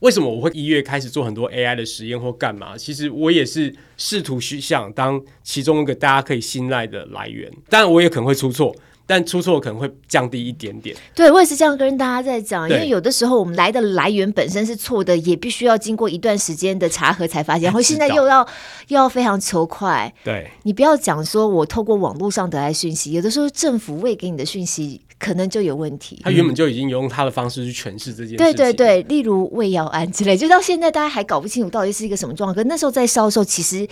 为什么我会一月开始做很多 AI 的实验或干嘛？其实我也是试图去想当其中一个大家可以信赖的来源，当然我也可能会出错。但出错可能会降低一点点。对，我也是这样跟大家在讲，因为有的时候我们来的来源本身是错的，也必须要经过一段时间的查核才发现。然后现在又要又要非常求快。对，你不要讲说我透过网络上得来讯息，有的时候政府喂给你的讯息可能就有问题。他原本就已经用他的方式去诠释这件事。对对对，例如胃药安之类，就到现在大家还搞不清楚到底是一个什么状况。可那时候在烧的时候，其实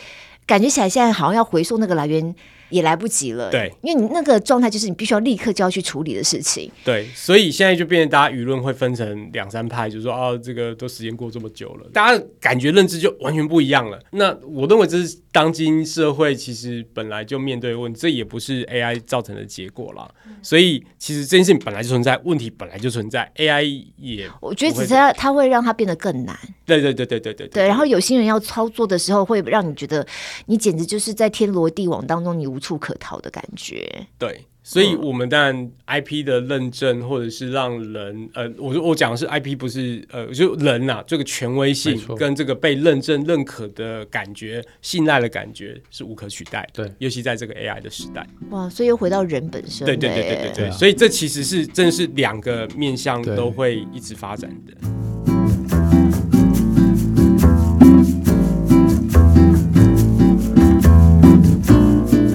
感觉起来现在好像要回溯那个来源。也来不及了，对，因为你那个状态就是你必须要立刻就要去处理的事情，对，所以现在就变成大家舆论会分成两三派，就是说哦，这个都时间过这么久了，大家感觉认知就完全不一样了。那我认为这是当今社会其实本来就面对的问题，这也不是 AI 造成的结果啦。所以其实这件事情本来就存在，问题本来就存在，AI 也我觉得只是它它会让它变得更难。对对对对对对对，然后有些人要操作的时候，会让你觉得你简直就是在天罗地网当中，你无处可逃的感觉。对，所以我们当然 IP 的认证，或者是让人呃，我我讲的是 IP，不是呃，就人呐、啊，这个权威性跟这个被认证认可的感觉、信赖的感觉是无可取代。对，尤其在这个 AI 的时代。哇，所以又回到人本身。对对对对对对，所以这其实是真的是两个面向都会一直发展的。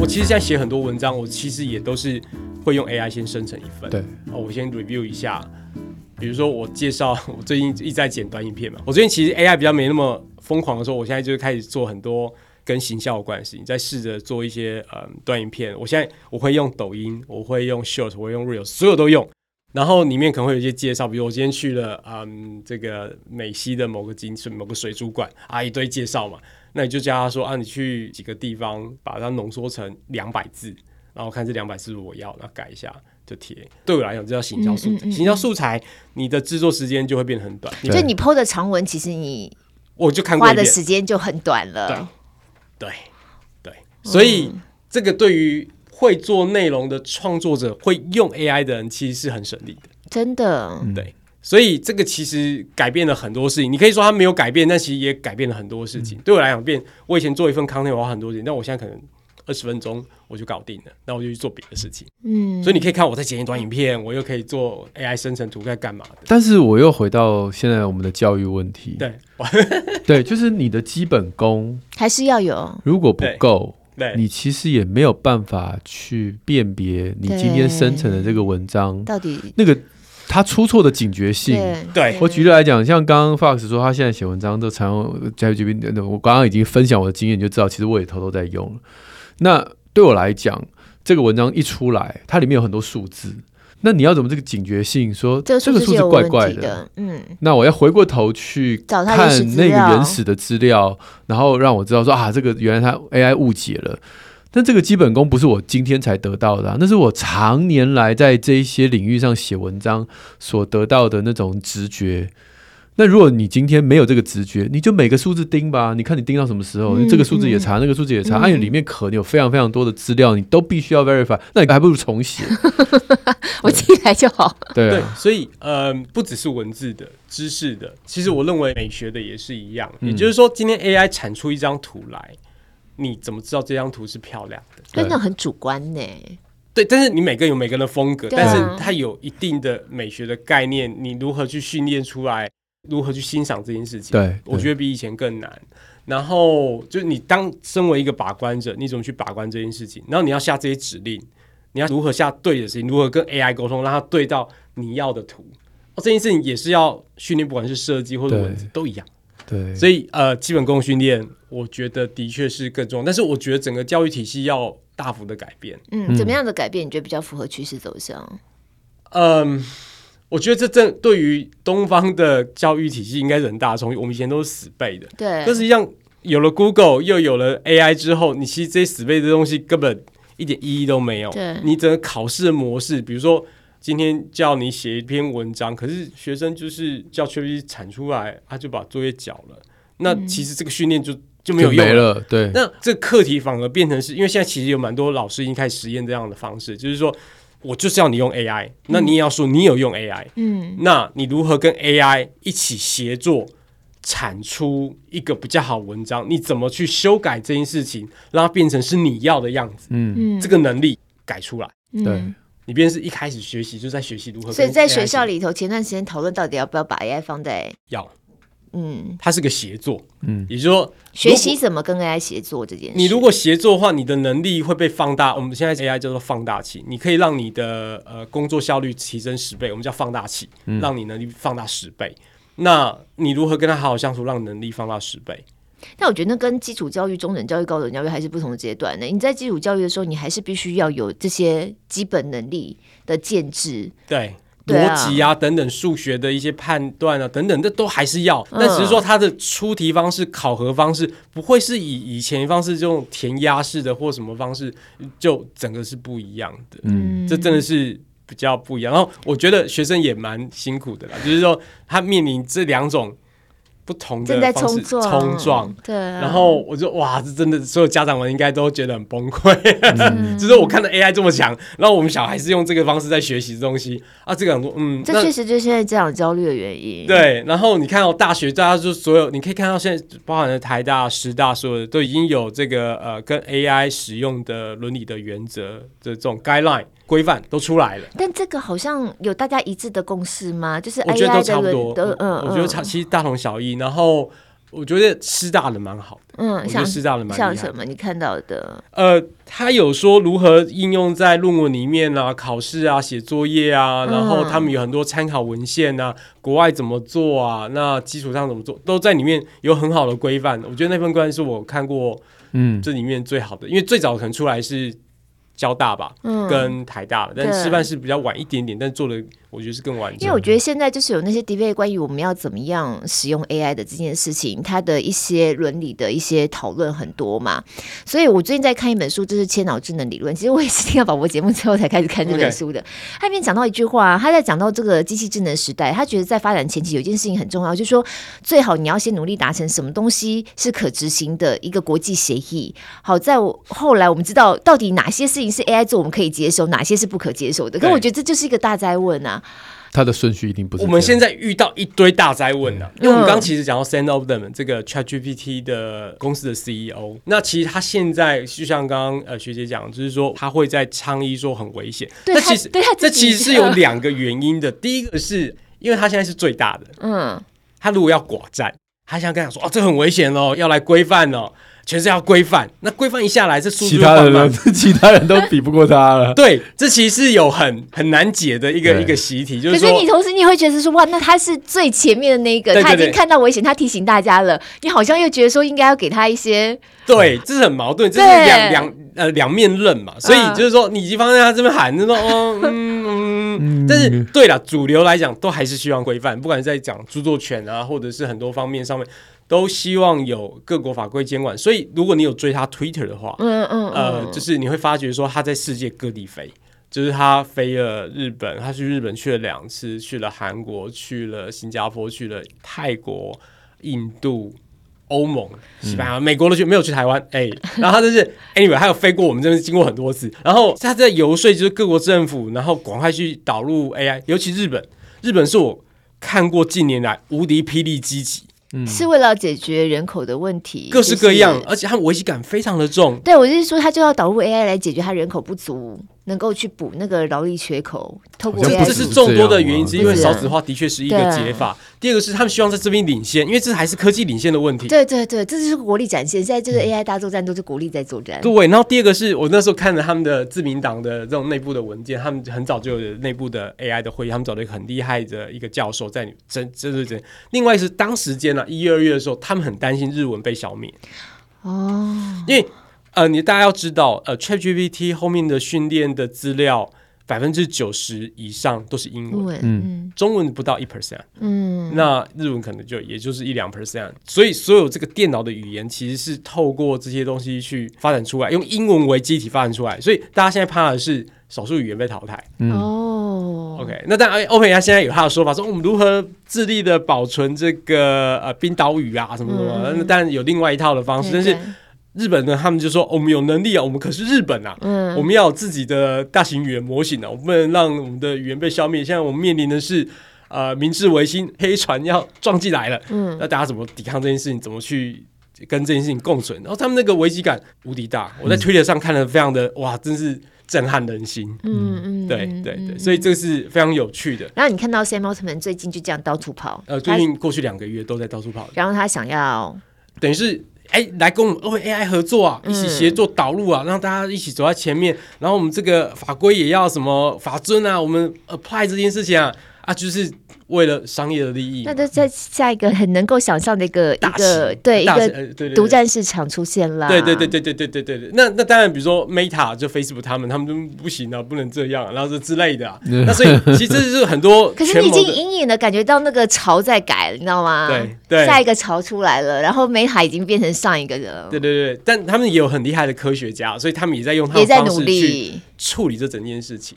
其实现在写很多文章，我其实也都是会用 AI 先生成一份。对，哦，我先 review 一下。比如说我介绍，我最近一直在剪短影片嘛。我最近其实 AI 比较没那么疯狂的时候，我现在就开始做很多跟形象有关的事情，在试着做一些嗯短影片。我现在我会用抖音，我会用 Short，我会用 Reels，所有都用。然后里面可能会有一些介绍，比如我今天去了嗯这个美西的某个景水某个水族馆啊，一堆介绍嘛。那你就叫他说啊，你去几个地方，把它浓缩成两百字，然后看这两百字我要，那改一下就贴。对我来讲，这叫行销素材。嗯嗯嗯、行销素材，你的制作时间就会变得很短。就你 PO 的长文，其实你我就看花的时间就很短了。对对对，所以这个对于会做内容的创作者，会用 AI 的人，其实是很省力的。真的，对。所以这个其实改变了很多事情。你可以说它没有改变，但其实也改变了很多事情。嗯、对我来讲，变我以前做一份 content 我花很多钱，但我现在可能二十分钟我就搞定了，那我就去做别的事情。嗯，所以你可以看我在剪一段影片，我又可以做 AI 生成图，在干嘛的？但是我又回到现在我们的教育问题。对，对，就是你的基本功还是要有，如果不够。你其实也没有办法去辨别你今天生成的这个文章到底那个他出错的警觉性。对，我举例来讲，像刚刚 Fox 说他现在写文章都采用 ChatGPT，我刚刚已经分享我的经验，你就知道其实我也偷偷在用了。那对我来讲，这个文章一出来，它里面有很多数字。那你要怎么这个警觉性说这个数字怪怪的？嗯，那我要回过头去看那个原始的资料，然后让我知道说啊，这个原来它 AI 误解了。但这个基本功不是我今天才得到的啊，那是我常年来在这一些领域上写文章所得到的那种直觉。那如果你今天没有这个直觉，你就每个数字盯吧，你看你盯到什么时候，嗯、这个数字也查，嗯、那个数字也查，而且、嗯啊、里面可能有非常非常多的资料，你都必须要 verify，那你还不如重写，我记起来就好。对，对，所以呃，不只是文字的知识的，其实我认为美学的也是一样。嗯、也就是说，今天 AI 产出一张图来，你怎么知道这张图是漂亮的？真的很主观呢。对，但是你每个人有每个人的风格，啊、但是它有一定的美学的概念，你如何去训练出来？如何去欣赏这件事情？对，我觉得比以前更难。然后就是你当身为一个把关者，你怎么去把关这件事情？然后你要下这些指令，你要如何下对的事情？如何跟 AI 沟通，让它对到你要的图？哦，这件事情也是要训练，不管是设计或者文字都一样。对，所以呃，基本功训练，我觉得的确是更重要。但是我觉得整个教育体系要大幅的改变。嗯，怎么样的改变？你觉得比较符合趋势走向？嗯。我觉得这正对于东方的教育体系应该是很大的冲击。我们以前都是死背的，对。但是实际上有了 Google 又有了 AI 之后，你其实这些死背的东西根本一点意义都没有。对。你整个考试的模式，比如说今天叫你写一篇文章，可是学生就是叫 ChatGPT 产出来，他就把作业缴了。那其实这个训练就就没有用了。了对。那这课题反而变成是因为现在其实有蛮多老师已经开始实验这样的方式，就是说。我就是要你用 AI，那你也要说你有用 AI，嗯，那你如何跟 AI 一起协作产出一个比较好文章？你怎么去修改这件事情，让它变成是你要的样子？嗯，这个能力改出来，嗯、对，你便是一开始学习就在学习如何。所以在学校里头，前段时间讨论到底要不要把 AI 放在要。嗯，它是个协作，嗯，也就是说，学习怎么跟 AI 协作这件事。你如果协作的话，你的能力会被放大。我们现在 AI 叫做放大器，你可以让你的呃工作效率提升十倍，我们叫放大器，嗯、让你能力放大十倍。那你如何跟他好好相处，让能力放大十倍？但我觉得那跟基础教育、中等教育、高等教育还是不同的阶段呢。你在基础教育的时候，你还是必须要有这些基本能力的建制。对。逻辑啊，等等，数学的一些判断啊，等等，这都还是要。但只是说，它的出题方式、考核方式不会是以以前方式这种填鸭式的或什么方式，就整个是不一样的。嗯，这真的是比较不一样。然后我觉得学生也蛮辛苦的啦，就是说他面临这两种。不同的方式冲撞，对，然后我就哇，这真的所有家长们应该都觉得很崩溃。嗯、就是我看到 AI 这么强，然后我们小孩是用这个方式在学习这东西啊，这个很多嗯，这确实就是现在家长焦虑的原因。对，然后你看到大学，大家就所有你可以看到现在包含了台大、师大，所有的都已经有这个呃跟 AI 使用的伦理的原则的这种 guideline。规范都出来了，但这个好像有大家一致的共识吗？就是我觉得都差不多，嗯，我觉得差其实大同小异。然后我觉得师大的蛮好的，嗯，我觉得师大的蛮像什么？你看到的？呃，他有说如何应用在论文里面啊，考试啊，写作业啊，然后他们有很多参考文献啊，国外怎么做啊？那基础上怎么做，都在里面有很好的规范。我觉得那份规范是我看过，嗯，这里面最好的，因为最早可能出来是。交大吧，嗯，跟台大了，但师范是比较晚一点点，但做的我觉得是更完整。因为我觉得现在就是有那些 debate 关于我们要怎么样使用 AI 的这件事情，它的一些伦理的一些讨论很多嘛。所以我最近在看一本书，就是《千脑智能理论》。其实我也是听到宝宝节目之后才开始看这本书的。他里面讲到一句话，他在讲到这个机器智能时代，他觉得在发展前期有一件事情很重要，就是说最好你要先努力达成什么东西是可执行的一个国际协议。好，在我后来我们知道到底哪些事情。是 AI 做我们可以接受，哪些是不可接受的？可我觉得这就是一个大灾问啊！它的顺序一定不是。我们现在遇到一堆大灾问呢、啊，因为我们刚刚其实讲到 Sand of Them 这个 ChatGPT 的公司的 CEO，那其实他现在就像刚刚呃学姐讲，就是说他会在倡议说很危险。那其实这其实是有两个原因的，第一个是因为他现在是最大的，嗯，他如果要寡占，他现在跟他说哦，这很危险哦，要来规范哦。全是要规范，那规范一下来，这速度其他人 其他人都比不过他了。对，这其实是有很很难解的一个一个习题，就是说，可是你同时你会觉得说，哇，那他是最前面的那一个，他已经看到危险，他提醒大家了，你好像又觉得说应该要给他一些，对，这是很矛盾，这是两两呃两面刃嘛。所以就是说，你一方在他这边喊，就说 哦嗯嗯，但是对了，主流来讲都还是希望规范，不管是在讲著作权啊，或者是很多方面上面。都希望有各国法规监管，所以如果你有追他 Twitter 的话，嗯嗯，呃，就是你会发觉说他在世界各地飞，就是他飞了日本，他去日本去了两次，去了韩国，去了新加坡，去了泰国、印度、欧盟、西班牙、美国都去，没有去台湾，哎，然后他就是 anyway，还有飞过我们这边经过很多次，然后他在游说就是各国政府，然后赶快去导入 AI，尤其日本，日本是我看过近年来无敌霹雳积极。嗯、是为了解决人口的问题，各式各样，就是、而且它危机感非常的重。对，我就是说，他就要导入 AI 来解决他人口不足。能够去补那个劳力缺口，透过这是众多的原因，之一因为少子化的确是一个解法。第二个是他们希望在这边领先，因为这还是科技领先的问题。对对对，这就是国力展现。现在这个 AI 大作战都是国力在作战。对，然后第二个是我那时候看了他们的自民党的这种内部的文件，他们很早就有内部的 AI 的会议，他们找了一个很厉害的一个教授在真真真真。另外是当时间呢，一月二月的时候，他们很担心日文被消灭。哦，因为呃，你大家要知道，呃，ChatGPT 后面的训练的资料。百分之九十以上都是英文，嗯，中文不到一 percent，嗯，那日文可能就也就是一两 percent，所以所有这个电脑的语言其实是透过这些东西去发展出来，用英文为基体发展出来，所以大家现在怕的是少数语言被淘汰。哦，OK，那当然，OpenAI 现在有他的说法，说我们如何致力的保存这个呃冰岛语啊什么什么，那当然有另外一套的方式，但是。日本呢，他们就说、哦、我们有能力啊，我们可是日本啊，嗯、我们要有自己的大型语言模型啊，我们不能让我们的语言被消灭。现在我们面临的是，呃，明治维新黑船要撞进来了，嗯，那大家怎么抵抗这件事情？怎么去跟这件事情共存？然后他们那个危机感无敌大，我在推特上看了，非常的哇，真是震撼人心。嗯嗯，对对对，所以这个是非常有趣的。然后你看到 Sam Altman 最近就这样到处跑，呃，最近过去两个月都在到处跑，然后他想要等于是。哎，来跟我们 OpenAI 合作啊，一起协作导入啊，嗯、让大家一起走在前面。然后我们这个法规也要什么法尊啊，我们 apply 这件事情啊，啊，就是。为了商业的利益，那就在下一个很能够想象的一个一个对一个独占市场出现了。对对对对对对对对对。那那当然，比如说 Meta 就 Facebook 他们，他们都不行啊，不能这样，然后是之类的。那所以其实这是很多。可是你已经隐隐的感觉到那个潮在改了，你知道吗？对对。下一个潮出来了，然后 Meta 已经变成上一个人了。对对对，但他们也有很厉害的科学家，所以他们也在用他们的方式去处理这整件事情。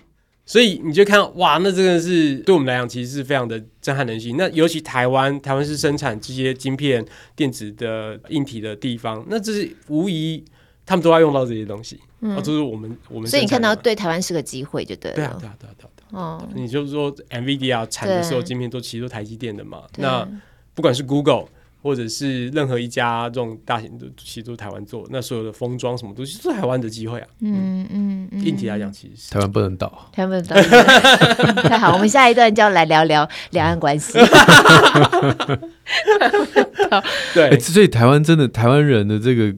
所以你就看到哇，那真的是对我们来讲，其实是非常的震撼人心。那尤其台湾，台湾是生产这些晶片、电子的硬体的地方，那这是无疑他们都要用到这些东西。嗯，这是我们我们。所以你看到对台湾是个机会，就对了。对啊，对啊，对啊，对啊。哦，你就是说，NVIDIA 产的所有晶片都其实都台积电的嘛？那不管是 Google。或者是任何一家这种大型的，其实都台湾做，那所有的封装什么东西都是台湾的机会啊。嗯嗯，嗯硬体来讲，其实台湾不能倒，台湾不能倒。太好，我们下一段就要来聊聊两岸关系。对、欸，所以台湾真的台湾人的这个。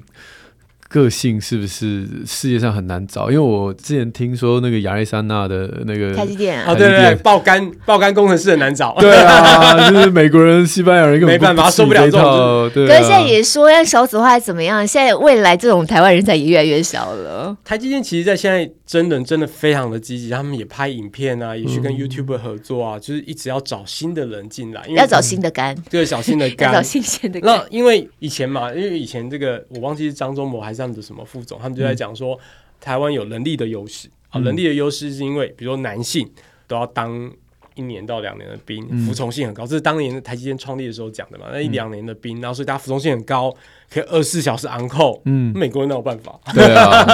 个性是不是世界上很难找？因为我之前听说那个亚历山那的那个台积电啊，对对对，爆肝爆肝工程师很难找。对啊，就是美国人、西班牙人根本没办法，受不了这种。对，可是现在也说要少子化怎么样？现在未来这种台湾人才也越来越少了。台积电其实，在现在真人真的非常的积极，他们也拍影片啊，也去跟 YouTuber 合作啊，就是一直要找新的人进来，因为要找新的肝，对，找新的肝，找新鲜的。那因为以前嘛，因为以前这个我忘记是张忠谋还是他们的什么副总。他们就在讲说，台湾有能力的优势啊，能力的优势是因为，比如说男性都要当一年到两年的兵，服从性很高，这是当年台积电创立的时候讲的嘛。那一两年的兵，然后所以大家服从性很高，可以二十四小时 on call。嗯，美国人哪有办法？对啊，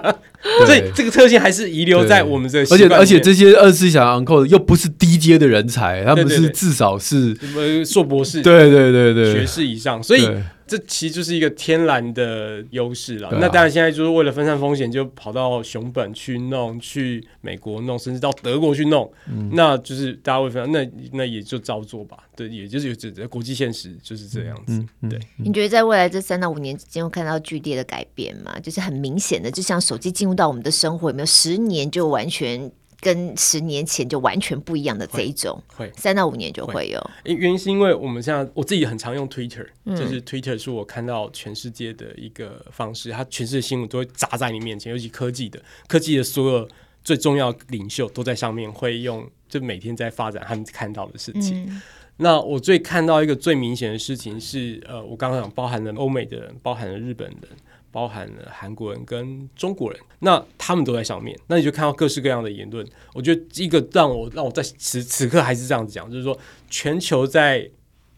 所以这个特性还是遗留在我们这个。而且而且这些二十四小时 on call 又不是低阶的人才，他们是至少是什么硕博士，对对对对，学士以上，所以。这其实就是一个天然的优势了。那当然，现在就是为了分散风险，就跑到熊本去弄，去美国弄，甚至到德国去弄。嗯、那就是大家会分，那那也就照做吧。对，也就是有这国际现实就是这样子。嗯嗯、对，你觉得在未来这三到五年之间会看到剧烈的改变嘛？就是很明显的，就像手机进入到我们的生活，有没有十年就完全？跟十年前就完全不一样的这一种，会三到五年就会有。原因是因为我们现在我自己很常用 Twitter，、嗯、就是 Twitter 是我看到全世界的一个方式，它全世界新闻都会砸在你面前，尤其科技的，科技的所有最重要领袖都在上面，会用就每天在发展他们看到的事情。嗯、那我最看到一个最明显的事情是，呃，我刚刚讲包含了欧美的人，包含了日本人。包含了韩国人跟中国人，那他们都在上面，那你就看到各式各样的言论。我觉得一个让我让我在此此刻还是这样子讲，就是说全球在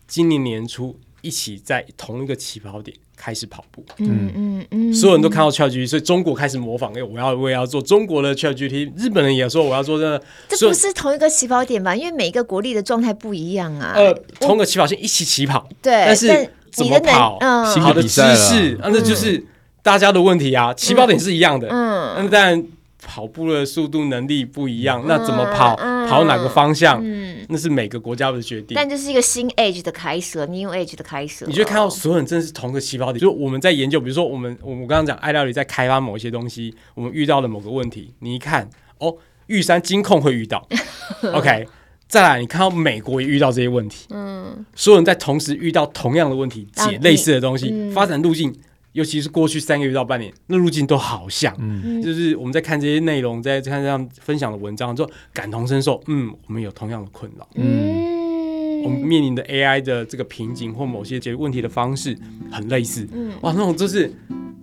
今年年初一起在同一个起跑点开始跑步，嗯嗯嗯，所有人都看到 ChatGPT，所以中国开始模仿，哎，我要我也要做中国的 ChatGPT，日本人也说我要做这个，这不是同一个起跑点吧？因为每一个国力的状态不一样啊。呃，同一个起跑线一起起跑，对，但是怎么跑，跑的姿势，那就是。大家的问题啊，起跑点是一样的，嗯，那当然跑步的速度能力不一样，嗯、那怎么跑，嗯、跑哪个方向，嗯，那是每个国家的决定。但这是一个新 age 的开始，new age 的开始。你就看到所有人真的是同个起跑点，就我们在研究，比如说我们我们刚刚讲爱料理在开发某一些东西，我们遇到了某个问题，你一看哦，玉山金控会遇到，OK，再来你看到美国也遇到这些问题，嗯，所有人在同时遇到同样的问题，解类似的东西，嗯、发展路径。尤其是过去三个月到半年，那路径都好像，嗯，就是我们在看这些内容，在看这样分享的文章之后，感同身受，嗯，我们有同样的困扰，嗯，我们面临的 AI 的这个瓶颈或某些解决问题的方式很类似，嗯，哇，那种就是，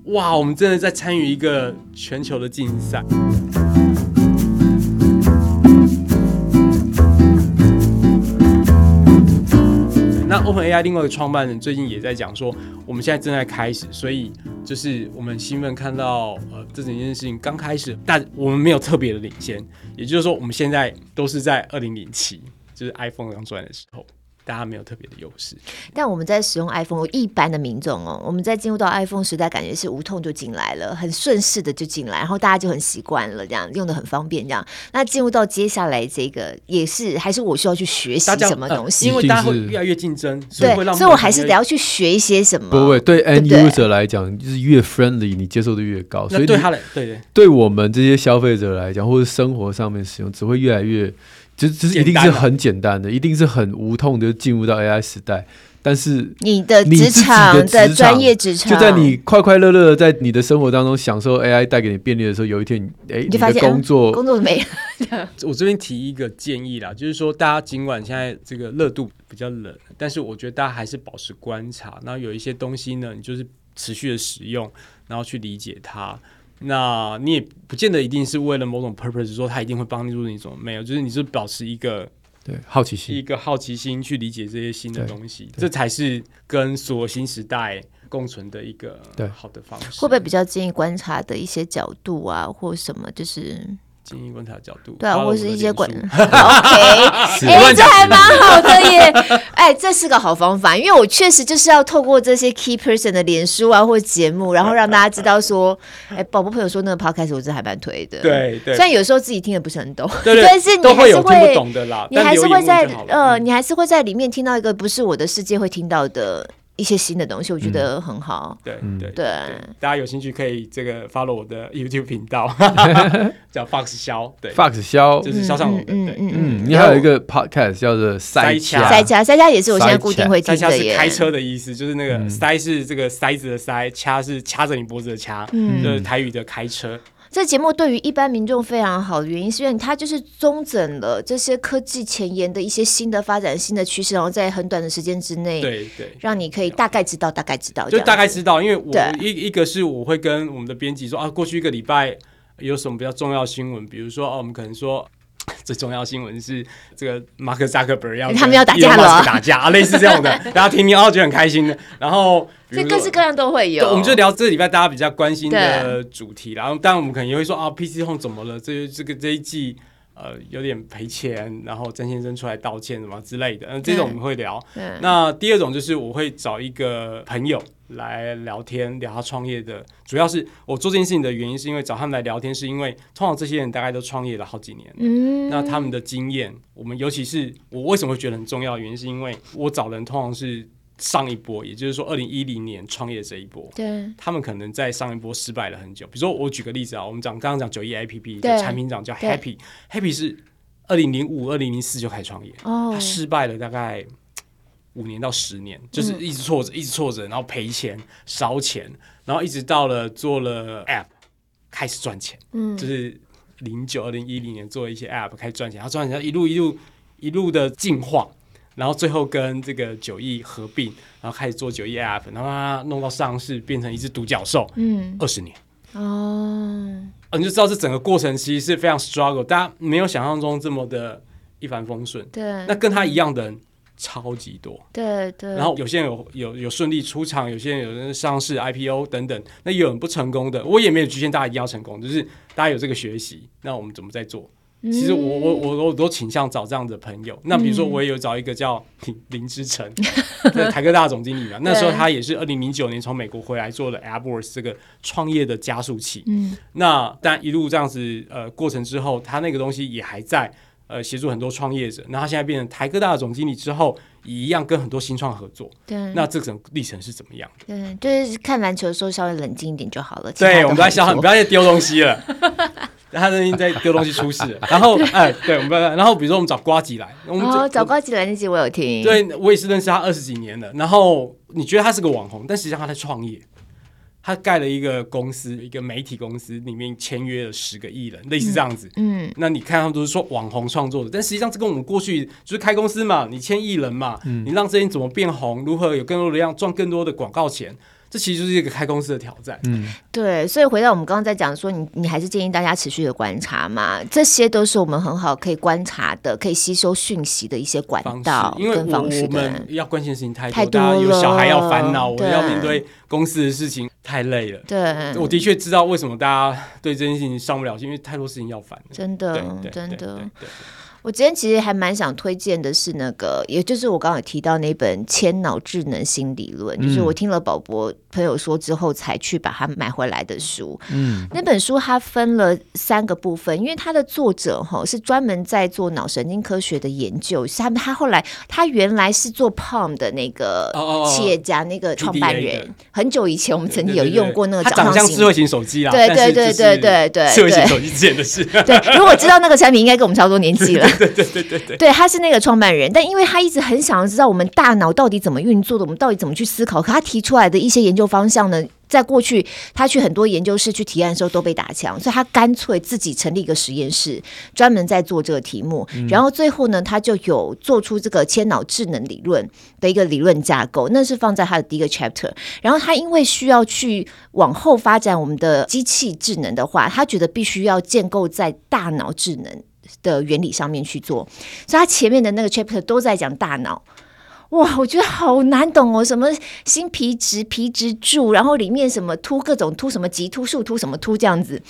哇，我们真的在参与一个全球的竞赛。那 OpenAI 另外一个创办人最近也在讲说，我们现在正在开始，所以就是我们兴奋看到呃这整件事情刚开始，但我们没有特别的领先，也就是说我们现在都是在二零零七，就是 iPhone 刚出来的时候。大家没有特别的优势，但我们在使用 iPhone，一般的民众哦，我们在进入到 iPhone 时代，感觉是无痛就进来了，很顺势的就进来，然后大家就很习惯了，这样用的很方便，这样。那进入到接下来这个，也是还是我需要去学习什么东西？因为大家会越来越竞争，所以会让，所以我还是得要去学一些什么。不会，对 end user 来讲，就是越 friendly，你接受度越高。所以对他来，对对，对我们这些消费者来讲，或者生活上面使用，只会越来越。就就是一定是很简单的，一定是很无痛的进入到 AI 时代。但是你的职场的专业职场，就在你快快乐乐的在你的生活当中享受 AI 带给你便利的时候，有一天，哎，你的工作工作没了。我这边提一个建议啦，就是说，大家尽管现在这个热度比较冷，但是我觉得大家还是保持观察。然后有一些东西呢，你就是持续的使用，然后去理解它。那你也不见得一定是为了某种 purpose，说他一定会帮助你，什么没有？就是你是保持一个对好奇心，一个好奇心去理解这些新的东西，这才是跟所有新时代共存的一个好的方式。会不会比较建议观察的一些角度啊，或什么？就是。经营观察的角度，对啊，或是一些管，OK，哎，这还蛮好的耶，哎，这是个好方法，因为我确实就是要透过这些 key person 的脸书啊，或节目，然后让大家知道说，哎，宝宝朋友说那个 podcast 我真的还蛮推的，对对，虽然有时候自己听的不是很懂，对，但是你还是会懂的啦，你还是会在呃，你还是会在里面听到一个不是我的世界会听到的。一些新的东西，我觉得很好。对对对，大家有兴趣可以这个 follow 我的 YouTube 频道，叫 Fox 肖，对，Fox 肖就是肖尚龙。嗯嗯嗯，你还有一个 podcast 叫做塞掐，塞掐塞掐也是我现在固定会听的耶。开车的意思就是那个塞是这个塞子的塞，掐是掐着你脖子的掐，就是台语的开车。这节目对于一般民众非常好的原因，是因为它就是综整了这些科技前沿的一些新的发展、新的趋势，然后在很短的时间之内，对对，让你可以大概知道、大概知道，就大概知道。因为我一一个是我会跟我们的编辑说啊，过去一个礼拜有什么比较重要新闻，比如说啊，我们可能说。最重要新闻是这个马克扎克伯要他们要打架了，打架啊，类似这样的，大家听听哦，觉得很开心的。然后这各式各样都会有，我们就聊这个礼拜大家比较关心的主题。然后当然我们可能也会说啊，PC Home 怎么了？这这个这一季。呃，有点赔钱，然后曾先生出来道歉什么之类的，嗯，这种我们会聊。那第二种就是我会找一个朋友来聊天，聊他创业的。主要是我做这件事情的原因，是因为找他们来聊天，是因为通常这些人大概都创业了好几年，嗯，那他们的经验，我们尤其是我为什么会觉得很重要的原因，是因为我找人通常是。上一波，也就是说，二零一零年创业这一波，对，他们可能在上一波失败了很久。比如说，我举个例子啊，我们讲刚刚讲九一 APP 的产品长叫 Happy，Happy 是二零零五、二零零四就开始创业，哦，他失败了大概五年到十年，就是一直挫折，一直挫折，然后赔钱、烧钱，然后一直到了做了 App 开始赚钱，嗯，就是零九、二零一零年做了一些 App 开始赚钱，然后赚钱一路一路一路的进化。然后最后跟这个九亿合并，然后开始做九亿 App，然后它弄到上市，变成一只独角兽。嗯，二十年哦，你就知道这整个过程其实是非常 struggle，大家没有想象中这么的一帆风顺。对，那跟他一样的人超级多。对对。然后有些人有有有顺利出场，有些人有人上市 IPO 等等，那也有人不成功的。我也没有局限大家一定要成功，就是大家有这个学习，那我们怎么在做？其实我我我我都倾向找这样的朋友。那比如说，我也有找一个叫林 林之晨，在台科大总经理嘛。那时候他也是二零零九年从美国回来做了 AppWorks 这个创业的加速器。嗯，那但一路这样子呃过程之后，他那个东西也还在呃协助很多创业者。那他现在变成台科大的总经理之后，也一样跟很多新创合作。对，那这种历程是怎么样的？对，就是看篮球的时候稍微冷静一点就好了。对，我们在想，你不要再丢东西了。他最近在丢东西出事，然后 哎，对，我们不要，然后比如说我们找瓜吉来，我们哦找瓜吉来那集我有听，对，我也是认识他二十几年了。然后你觉得他是个网红，但实际上他在创业，他盖了一个公司，一个媒体公司，里面签约了十个艺人，类似这样子。嗯，嗯，那你看他们都是说网红创作的，但实际上这跟我们过去就是开公司嘛，你签艺人嘛，嗯、你让这些人怎么变红，如何有更多的量赚更多的广告钱。这其实就是一个开公司的挑战。嗯，对，所以回到我们刚刚在讲说，你你还是建议大家持续的观察嘛，这些都是我们很好可以观察的、可以吸收讯息的一些管道跟方式。因为我们要关心的事情太多，太多了，有小孩要烦恼，我要面对公司的事情太累了。对，我的确知道为什么大家对这件事情上不了心，因为太多事情要烦。真的，真的。我今天其实还蛮想推荐的是那个，也就是我刚刚有提到那本《千脑智能新理论》，嗯，就是我听了宝博朋友说之后才去把它买回来的书。嗯，那本书它分了三个部分，因为它的作者哈是专门在做脑神经科学的研究。他他后来他原来是做 Palm 的那个企业家，那个创办人。很久以前我们曾经有用过那个，长相智慧型手机啦。对对对对对对，智慧型手机之前的事。对，如果知道那个产品，应该跟我们差不多年纪了。对对对对对，对，他是那个创办人，但因为他一直很想要知道我们大脑到底怎么运作的，我们到底怎么去思考，可他提出来的一些研究方向呢，在过去他去很多研究室去提案的时候都被打枪，所以他干脆自己成立一个实验室，专门在做这个题目。嗯、然后最后呢，他就有做出这个千脑智能理论的一个理论架构，那是放在他的第一个 chapter。然后他因为需要去往后发展我们的机器智能的话，他觉得必须要建构在大脑智能的原理上面去做，所以他前面的那个 chapter 都在讲大脑。哇，我觉得好难懂哦，什么新皮质、皮质柱，然后里面什么突各种突什么棘突、树突什么突这样子。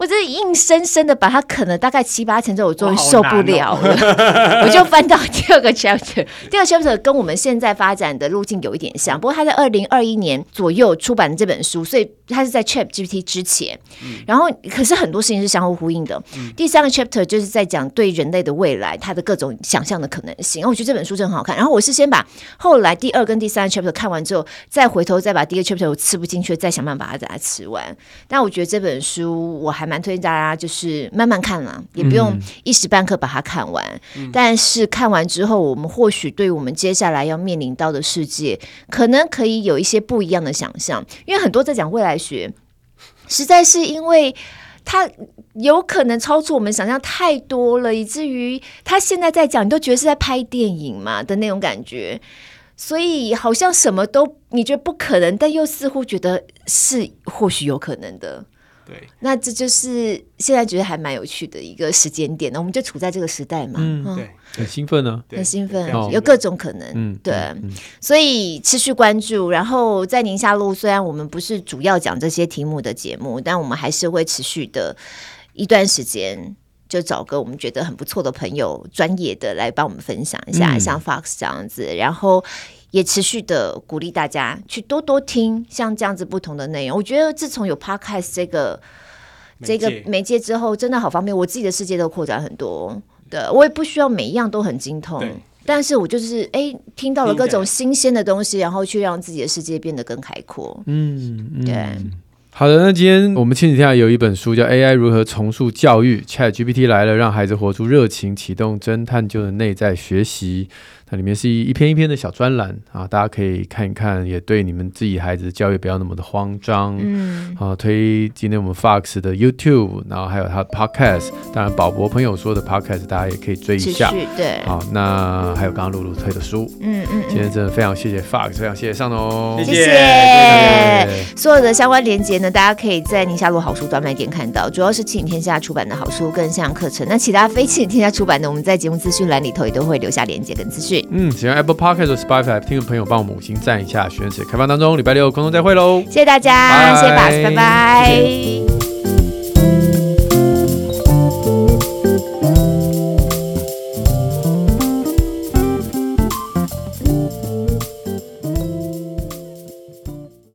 我这硬生生的把它啃了大概七八成之后，我终于受不了了，哦、我就翻到第二个 chapter。第二个 chapter 跟我们现在发展的路径有一点像，不过他在二零二一年左右出版的这本书，所以他是在 ChatGPT 之前。嗯、然后，可是很多事情是相互呼应的。嗯、第三个 chapter 就是在讲对人类的未来，它的各种想象的可能性。然后我觉得这本书真的很好看。然后我是先把后来第二跟第三个 chapter 看完之后，再回头再把第一个 chapter 我吃不进去，再想办法把它把它吃完。但我觉得这本书我还蛮推荐大家，就是慢慢看啦，也不用一时半刻把它看完。嗯、但是看完之后，我们或许对我们接下来要面临到的世界，可能可以有一些不一样的想象。因为很多在讲未来学，实在是因为它有可能超出我们想象太多了，以至于他现在在讲，你都觉得是在拍电影嘛的那种感觉。所以好像什么都你觉得不可能，但又似乎觉得是或许有可能的。对，那这就是现在觉得还蛮有趣的一个时间点呢。我们就处在这个时代嘛，嗯，对，很兴奋呢，很兴奋，有各种可能，嗯，对，所以持续关注。然后在宁夏路，虽然我们不是主要讲这些题目的节目，但我们还是会持续的一段时间，就找个我们觉得很不错的朋友，专业的来帮我们分享一下，像 Fox 这样子，然后。也持续的鼓励大家去多多听像这样子不同的内容。我觉得自从有 Podcast 这个这个媒介之后，真的好方便，我自己的世界都扩展很多。对，我也不需要每一样都很精通，但是我就是哎，听到了各种新鲜的东西，然后去让自己的世界变得更开阔。嗯，对。好的，那今天我们前几天下有一本书叫《AI 如何重塑教育》，ChatGPT 来了，让孩子活出热情，启动侦探就的内在学习。它里面是一一篇一篇的小专栏啊，大家可以看一看，也对你们自己孩子的教育不要那么的慌张。嗯，好、啊，推今天我们 Fox 的 YouTube，然后还有他的 Podcast，当然宝博朋友说的 Podcast，大家也可以追一下。对，好，那还有刚刚露露推的书。嗯嗯，今天真的非常谢谢 Fox，非常谢谢上哦，谢谢。所有的相关连接呢，大家可以在宁夏路好书专卖店看到，主要是亲子天下出版的好书跟线上课程。那其他非亲子天下出版的，我们在节目资讯栏里头也都会留下连接跟资讯。嗯，喜欢 Apple Podcast 或 Spotify 听的朋友帮我们五星赞一下，学员节开放当中，礼拜六空中再会喽！谢谢大家，拜拜谢谢 Box，拜拜。